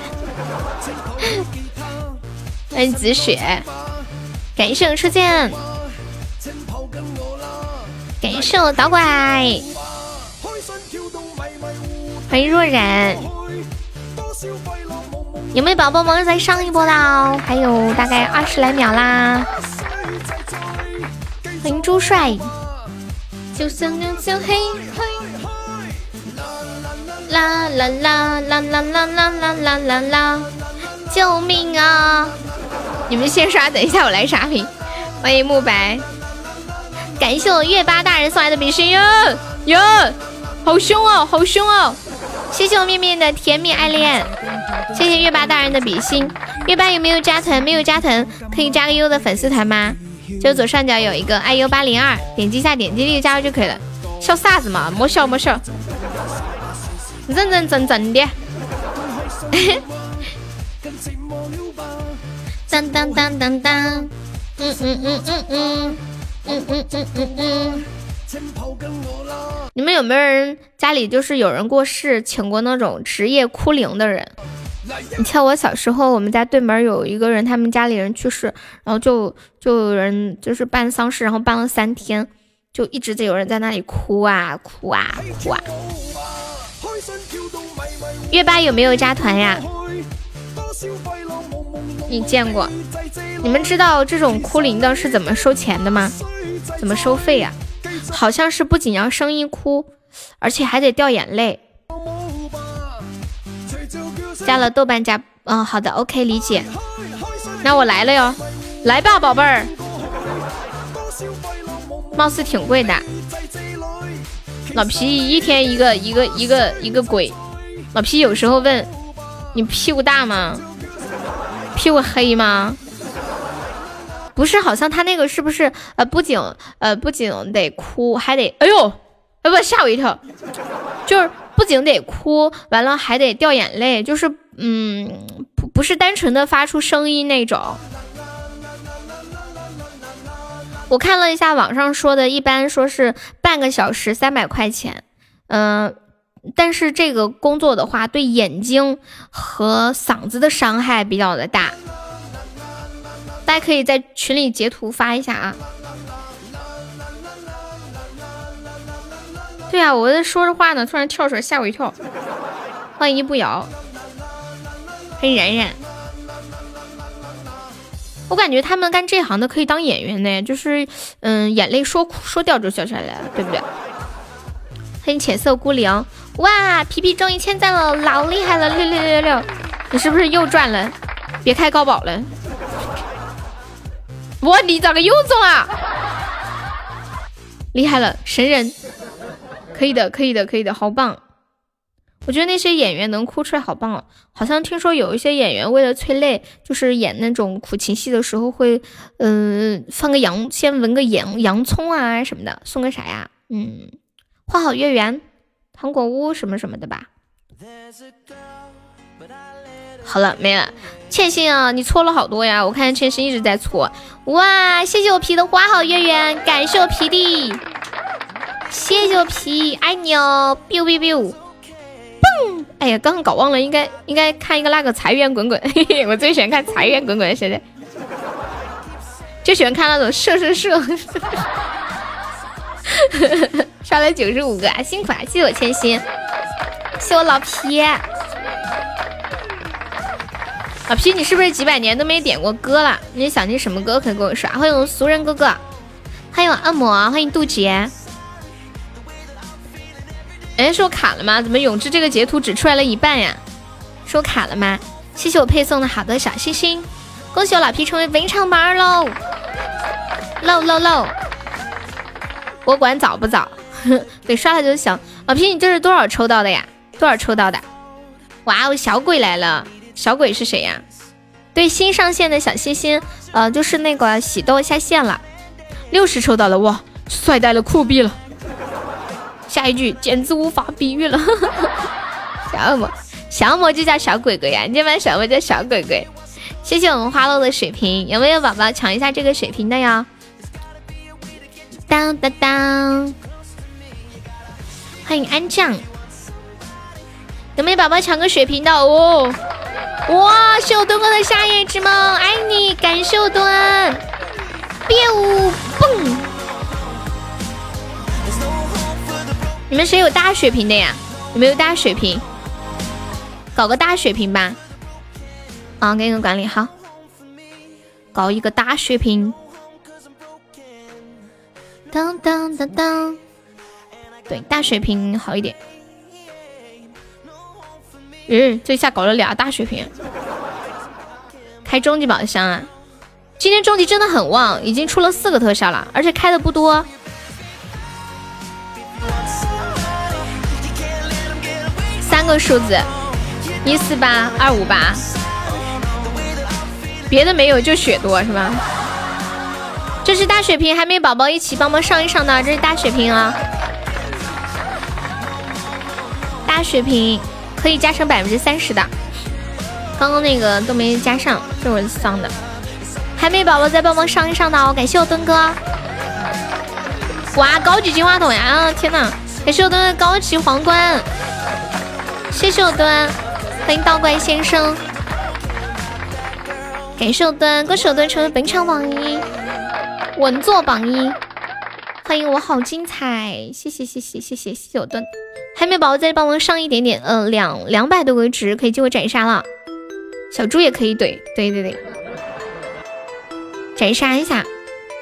欢迎紫雪，感谢我初见，感谢我导拐，欢迎若然。有没有宝宝们再上一波的？还有大概二十来。秒啦！欢迎朱帅，就像两小黑，啦啦啦啦啦啦啦啦啦啦啦！救命啊！你们先刷，等一下我来刷屏。欢迎慕白，感谢我月八大人送来的比心哟哟，好凶哦，好凶哦！谢谢我面面的甜蜜爱恋，谢谢月八大人的比心。月八有没有加团？没有加团，可以加个优的粉丝团吗？就左上角有一个 iu 八零二，点击一下，点击立即加入就可以了。笑啥子嘛？莫笑莫笑，认认真真的。当当当当当，嗯嗯嗯嗯嗯，嗯嗯嗯嗯嗯。你们有没有人家里就是有人过世，请过那种职业哭灵的人？你像我小时候，我们家对门有一个人，他们家里人去世，然后就就有人就是办丧事，然后办了三天，就一直在有人在那里哭啊哭啊哭啊。月八有没有加团呀？你见过？你们知道这种哭灵的是怎么收钱的吗？怎么收费呀？好像是不仅要声音哭，而且还得掉眼泪。加了豆瓣加，嗯，好的，OK，理解。那我来了哟，来吧，宝贝儿。貌似挺贵的。老皮一天一个一个一个一个鬼。老皮有时候问你屁股大吗？屁股黑吗？不是，好像他那个是不是呃，不仅呃不仅得哭，还得哎呦，哎不吓我一跳，就是不仅得哭，完了还得掉眼泪，就是嗯不不是单纯的发出声音那种。我看了一下网上说的，一般说是半个小时三百块钱，嗯，但是这个工作的话，对眼睛和嗓子的伤害比较的大。大家可以在群里截图发一下啊！对啊，我在说着话呢，突然跳出来吓我一跳。欢迎一步摇，欢迎冉冉。我感觉他们干这行的可以当演员呢，就是嗯，眼泪说说掉就掉下来了，对不对？欢迎浅色孤零，哇，皮皮终于签赞了，老厉害了，六六六六六！你是不是又赚了？别开高保了。我，你咋个又中了？厉害了，神人！可以的，可以的，可以的，好棒！我觉得那些演员能哭出来，好棒哦！好像听说有一些演员为了催泪，就是演那种苦情戏的时候会，嗯，放个洋，先闻个洋洋葱啊什么的，送个啥呀？嗯，花好月圆，糖果屋什么什么的吧。好了，没了。欠薪啊，你搓了好多呀！我看欠薪一直在搓。哇，谢谢我皮的花好月圆，感谢我皮弟，谢谢我皮，爱你哦！biu biu biu，嘣！哎呀，刚刚搞忘了，应该应该看一个那个财源滚滚，嘿嘿，我最喜欢看财源滚滚，现在就喜欢看那种射射射，刷了九十五个，辛苦啊！谢谢我千心，谢我老皮。老皮，你是不是几百年都没点过歌了？你想听什么歌可以给我刷？欢迎俗人哥哥，欢迎按摩，欢迎渡劫。哎，是我卡了吗？怎么永志这个截图只出来了一半呀？是我卡了吗？谢谢我配送的好多小心心，恭喜我老皮成为本场榜二喽！喽喽喽！我管早不早，得刷了就行。老皮，你这是多少抽到的呀？多少抽到的？哇哦，小鬼来了！小鬼是谁呀？对，新上线的小心心，呃，就是那个喜豆下线了，六十抽到了，哇，帅呆了，酷毙了！下一句简直无法比喻了。小恶魔，小恶魔就叫小鬼鬼呀，你这边小魔叫小鬼鬼。谢谢我们花落的水瓶，有没有宝宝抢一下这个水瓶的呀？当当当！欢迎安酱，有没有宝宝抢个水瓶的哦？哇，秀东哥的夏夜之梦，爱你，感秀墩，别舞蹦！你们谁有大血瓶的呀？有没有大血瓶？搞个大血瓶吧。啊，给你个管理好，搞一个大血瓶。当当当当，对，大血瓶好一点。嗯，这下搞了俩大血瓶。开终极宝箱啊！今天终极真的很旺，已经出了四个特效了，而且开的不多。个数字，一四八二五八，别的没有，就血多是吧？这是大血瓶，还没宝宝一起帮忙上一上的，这是大血瓶啊！大血瓶可以加成百分之三十的，刚刚那个都没加上，这我上的。还没宝宝再帮忙上一上的哦，感谢我墩哥。哇，高级金话筒呀！天哪！感谢我墩的高级皇冠。谢谢我端，欢迎道怪先生。感谢我端，恭喜我墩成为本场榜一，稳坐榜一。欢迎我好精彩，谢谢谢谢谢谢谢谢我端。还没有宝宝再帮忙上一点点，嗯，两两百多个值可以进我斩杀了。小猪也可以怼，对对对，斩杀一下。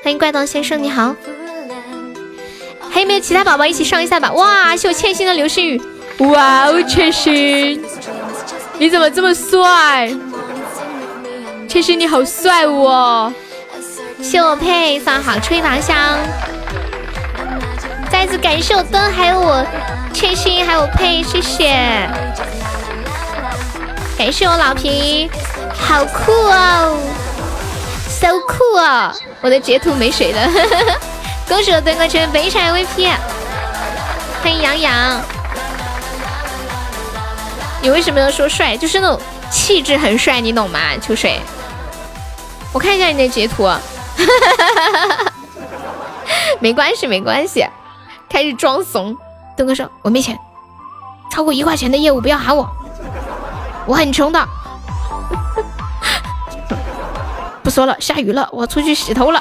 欢迎怪盗先生，你好。还有没有其他宝宝一起上一下吧？哇，谢我欠薪的流星雨。哇哦，千玺，你怎么这么帅？千玺你好帅哦！谢我佩送好吹麻香，再次感谢我灯，还有我千玺，还有我佩，谢谢，感谢我老皮，好酷哦，so cool 哦！我的截图没水了，恭喜我灯哥成为北产 VP，欢迎杨洋。你为什么要说帅？就是那种气质很帅，你懂吗？秋水，我看一下你的截图，没关系没关系，开始装怂。东哥说：“我没钱，超过一块钱的业务不要喊我，我很穷的。”不说了，下雨了，我出去洗头了。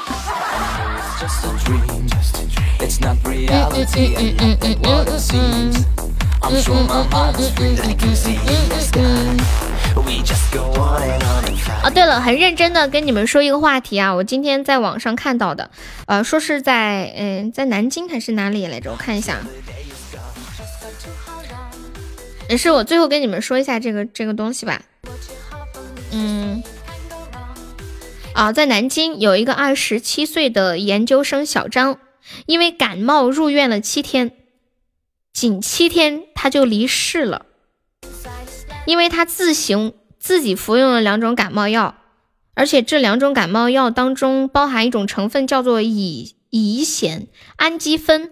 哦，对了，很认真的跟你们说一个话题啊，我今天在网上看到的，呃，说是在嗯，在南京还是哪里来着？我看一下，也是我最后跟你们说一下这个这个东西吧。嗯，啊，在南京有一个二十七岁的研究生小张，因为感冒入院了七天。仅七天他就离世了，因为他自行自己服用了两种感冒药，而且这两种感冒药当中包含一种成分叫做乙乙酰氨基酚。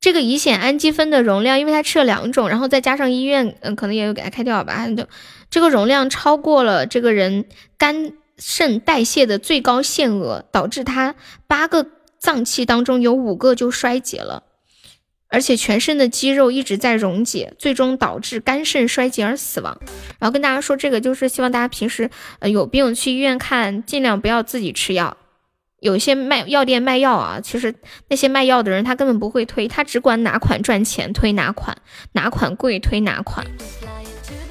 这个乙酰氨基酚的容量，因为他吃了两种，然后再加上医院嗯可能也有给他开掉吧，就这个容量超过了这个人肝肾代谢的最高限额，导致他八个脏器当中有五个就衰竭了。而且全身的肌肉一直在溶解，最终导致肝肾衰竭而死亡。然后跟大家说，这个就是希望大家平时呃有病去医院看，尽量不要自己吃药。有些卖药店卖药啊，其实那些卖药的人他根本不会推，他只管哪款赚钱推哪款，哪款贵推哪款。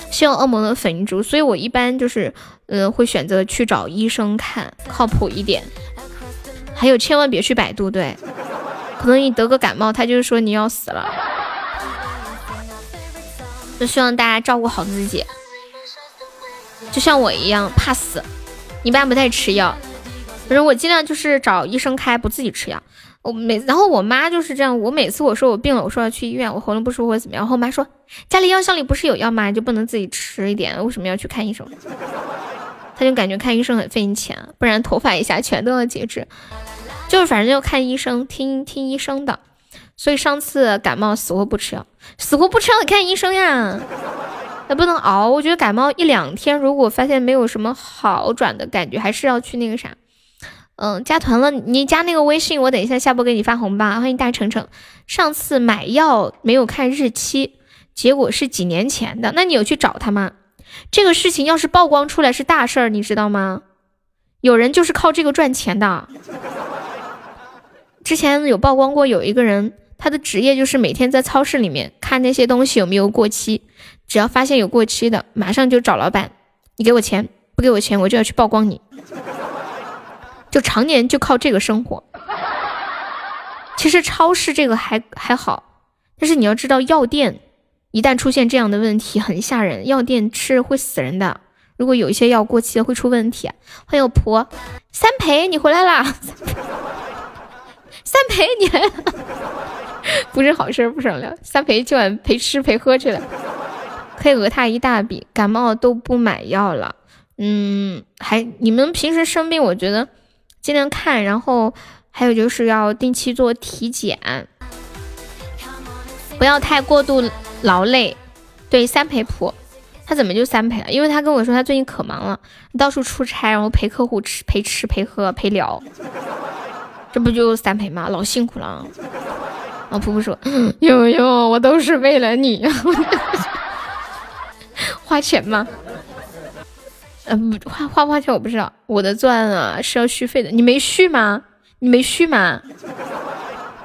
希望恶魔的粉珠，所以我一般就是嗯会选择去找医生看，靠谱一点。还有千万别去百度，对。可能你得个感冒，他就是说你要死了，就希望大家照顾好自己，就像我一样怕死，一般不太吃药，反正我尽量就是找医生开，不自己吃药。我每然后我妈就是这样，我每次我说我病了，我说要去医院，我喉咙不舒服或者怎么样，然后我妈说家里药箱里不是有药吗？就不能自己吃一点？为什么要去看医生？他就感觉看医生很费钱，不然头发一下全都要截肢。就是反正要看医生，听听医生的，所以上次感冒死活不吃药，死活不吃药看医生呀，那不能熬。我觉得感冒一两天，如果发现没有什么好转的感觉，还是要去那个啥，嗯，加团了。你加那个微信，我等一下下播给你发红包。欢迎大程程。上次买药没有看日期，结果是几年前的，那你有去找他吗？这个事情要是曝光出来是大事儿，你知道吗？有人就是靠这个赚钱的。之前有曝光过，有一个人，他的职业就是每天在超市里面看那些东西有没有过期，只要发现有过期的，马上就找老板，你给我钱，不给我钱我就要去曝光你，就常年就靠这个生活。其实超市这个还还好，但是你要知道药店。一旦出现这样的问题，很吓人。药店吃会死人的。如果有一些药过期了，会出问题。欢迎我婆三陪，你回来啦！三陪，你，不是好事，不商量。三陪今晚陪吃陪喝去了，可以讹他一大笔。感冒都不买药了，嗯，还你们平时生病，我觉得尽量看，然后还有就是要定期做体检，不要太过度。劳累，对三陪谱，他怎么就三陪了？因为他跟我说他最近可忙了，到处出差，然后陪客户吃、陪吃、陪喝、陪聊，这不就三陪吗？老辛苦了。啊，婆婆说，悠悠，我都是为了你，花钱吗？花花不花钱我不知道，我的钻啊是要续费的，你没续吗？你没续吗？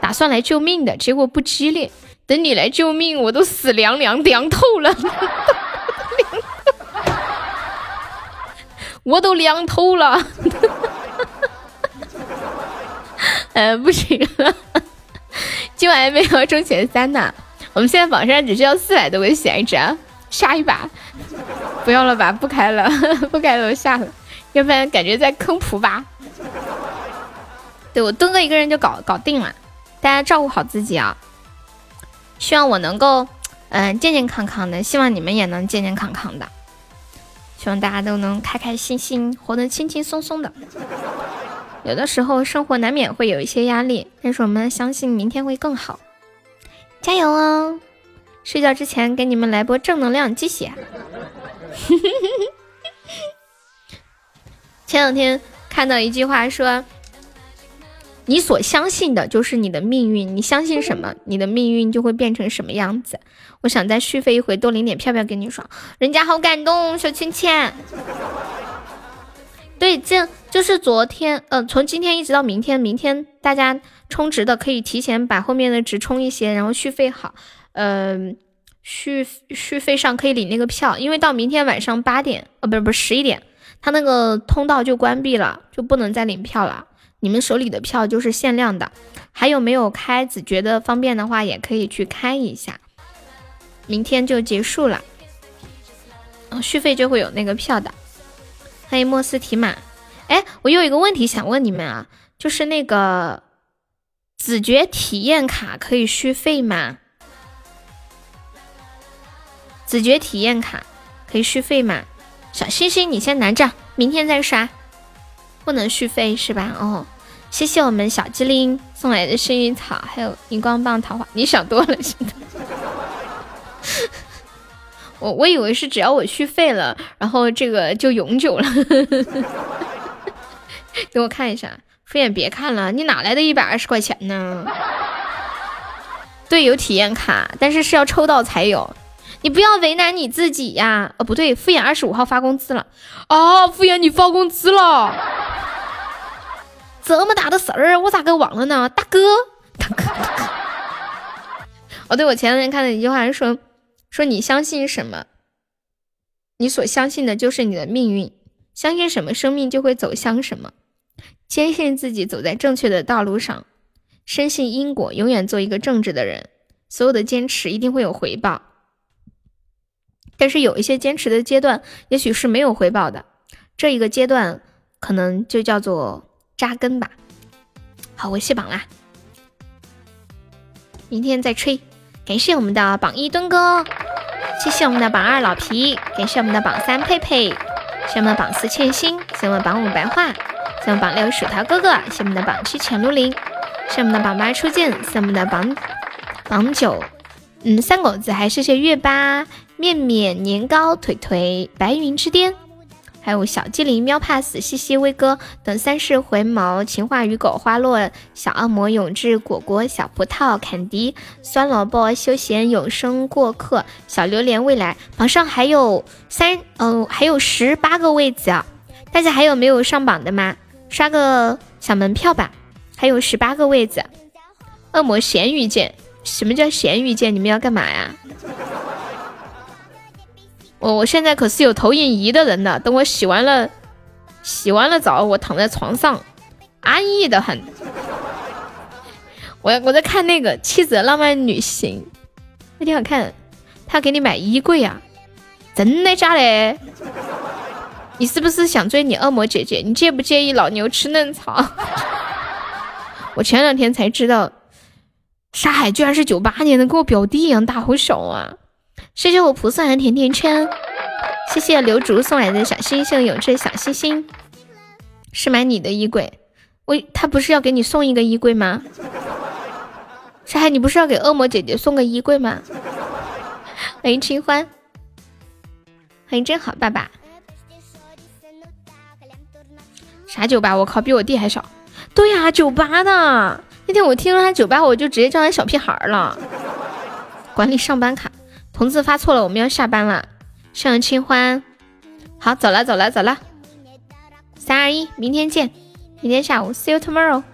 打算来救命的结果不激烈。等你来救命，我都死凉凉凉透了，我都凉透了，呃，不行了，今晚没有中前三呢，我们现在榜上只需要四百多个闲置，下一把，不要了吧，不开了，不开了，我下了，要不然感觉在坑普吧。对我蹲个一个人就搞搞定了，大家照顾好自己啊。希望我能够，嗯，健健康康的。希望你们也能健健康康的。希望大家都能开开心心，活得轻轻松松的。有的时候生活难免会有一些压力，但是我们相信明天会更好。加油哦！睡觉之前给你们来波正能量鸡血。前两天看到一句话说。你所相信的就是你的命运，你相信什么，你的命运就会变成什么样子。我想再续费一回，多领点票票给你爽，人家好感动，小倩倩。对，这就是昨天，呃，从今天一直到明天，明天大家充值的可以提前把后面的值充一些，然后续费好，嗯，续续费上可以领那个票，因为到明天晚上八点，呃，不是不是十一点，他那个通道就关闭了，就不能再领票了。你们手里的票就是限量的，还有没有开？子觉得方便的话，也可以去开一下。明天就结束了，嗯续费就会有那个票的。欢迎莫斯提马。哎，我有一个问题想问你们啊，就是那个子爵体验卡可以续费吗？子爵体验卡可以续费吗？小星星，你先拿着，明天再刷。不能续费是吧？哦。谢谢我们小机灵送来的幸运草，还有荧光棒桃花。你想多了，现在。我我以为是只要我续费了，然后这个就永久了。给我看一下，敷衍别看了，你哪来的一百二十块钱呢？对，有体验卡，但是是要抽到才有。你不要为难你自己呀！哦，不对，敷衍二十五号发工资了。哦，敷衍你发工资了。这么大的事儿，我咋给忘了呢？大哥，大哥，大哥。哦，对，我前两天看的一句话说，说你相信什么，你所相信的就是你的命运。相信什么，生命就会走向什么。坚信自己走在正确的道路上，深信因果，永远做一个正直的人。所有的坚持一定会有回报，但是有一些坚持的阶段，也许是没有回报的。这一个阶段，可能就叫做。扎根吧，好，我卸榜啦，明天再吹。感谢我们的榜一墩哥，谢谢我们的榜二老皮，感谢我们的榜三佩佩，谢我们的榜四欠薪，谢我们的榜五白话，谢我们榜六薯条哥哥，谢我们的榜七浅露林，谢我们的榜八初见，谢我们的榜榜九，嗯，三狗子，还谢谢月八、面面、年糕、腿腿、白云之巅，还有小精灵、喵 pass、西西、威哥等三世回眸、情话与狗、花落、小恶魔、永志、果果、小葡萄、坎迪、酸萝卜、休闲、永生过客、小榴莲、未来。榜上还有三，嗯，还有十八个位子啊！大家还有没有上榜的吗？刷个小门票吧！还有十八个位子。恶魔咸鱼剑，什么叫咸鱼剑？你们要干嘛呀？我我现在可是有投影仪的人呢。等我洗完了，洗完了澡，我躺在床上，安逸的很。我我在看那个《妻子的浪漫旅行》，那挺好看。他给你买衣柜啊？真的假的？你是不是想追你恶魔姐姐？你介不介意老牛吃嫩草？我前两天才知道。沙海居然是九八年的，跟我表弟一样大，好小啊！谢谢我菩萨的甜甜圈，谢谢刘竹送来的小星星，有这小星星是买你的衣柜，我他不是要给你送一个衣柜吗？沙海，你不是要给恶魔姐姐送个衣柜吗？欢迎清欢，欢迎真好爸爸。啥酒吧？我靠，比我弟还小。对呀，酒吧的。那天我听说他酒吧，我就直接叫他小屁孩了。管理上班卡，同志发错了，我们要下班了。向清欢，好，走了走了走了。三二一，明天见，明天下午，see you tomorrow。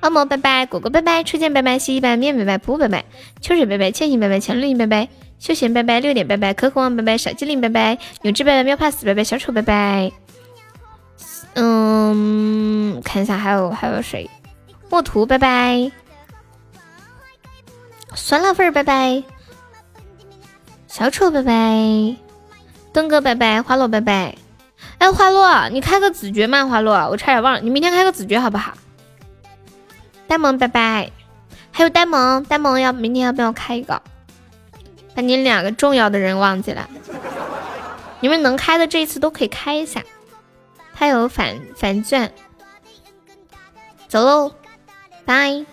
恶魔拜拜，果果拜拜，初见拜拜，西西拜拜，面拜拜，噗拜拜，秋水拜拜，千行拜拜，强绿拜拜，休闲拜拜，六点拜拜，可可王拜拜，小精灵拜拜，永志拜拜，喵 pass 拜拜，小丑拜拜。嗯，看一下还有还有谁。墨图，拜拜！酸辣粉，拜拜！小丑，拜拜！东哥，拜拜！花落，拜拜！哎，花落，你开个子爵嘛？花落，我差点忘了，你明天开个子爵好不好？呆萌，拜拜！还有呆萌，呆萌要明天要不要开一个？把你两个重要的人忘记了，你们能开的这一次都可以开一下。他有反反钻，走喽！拜。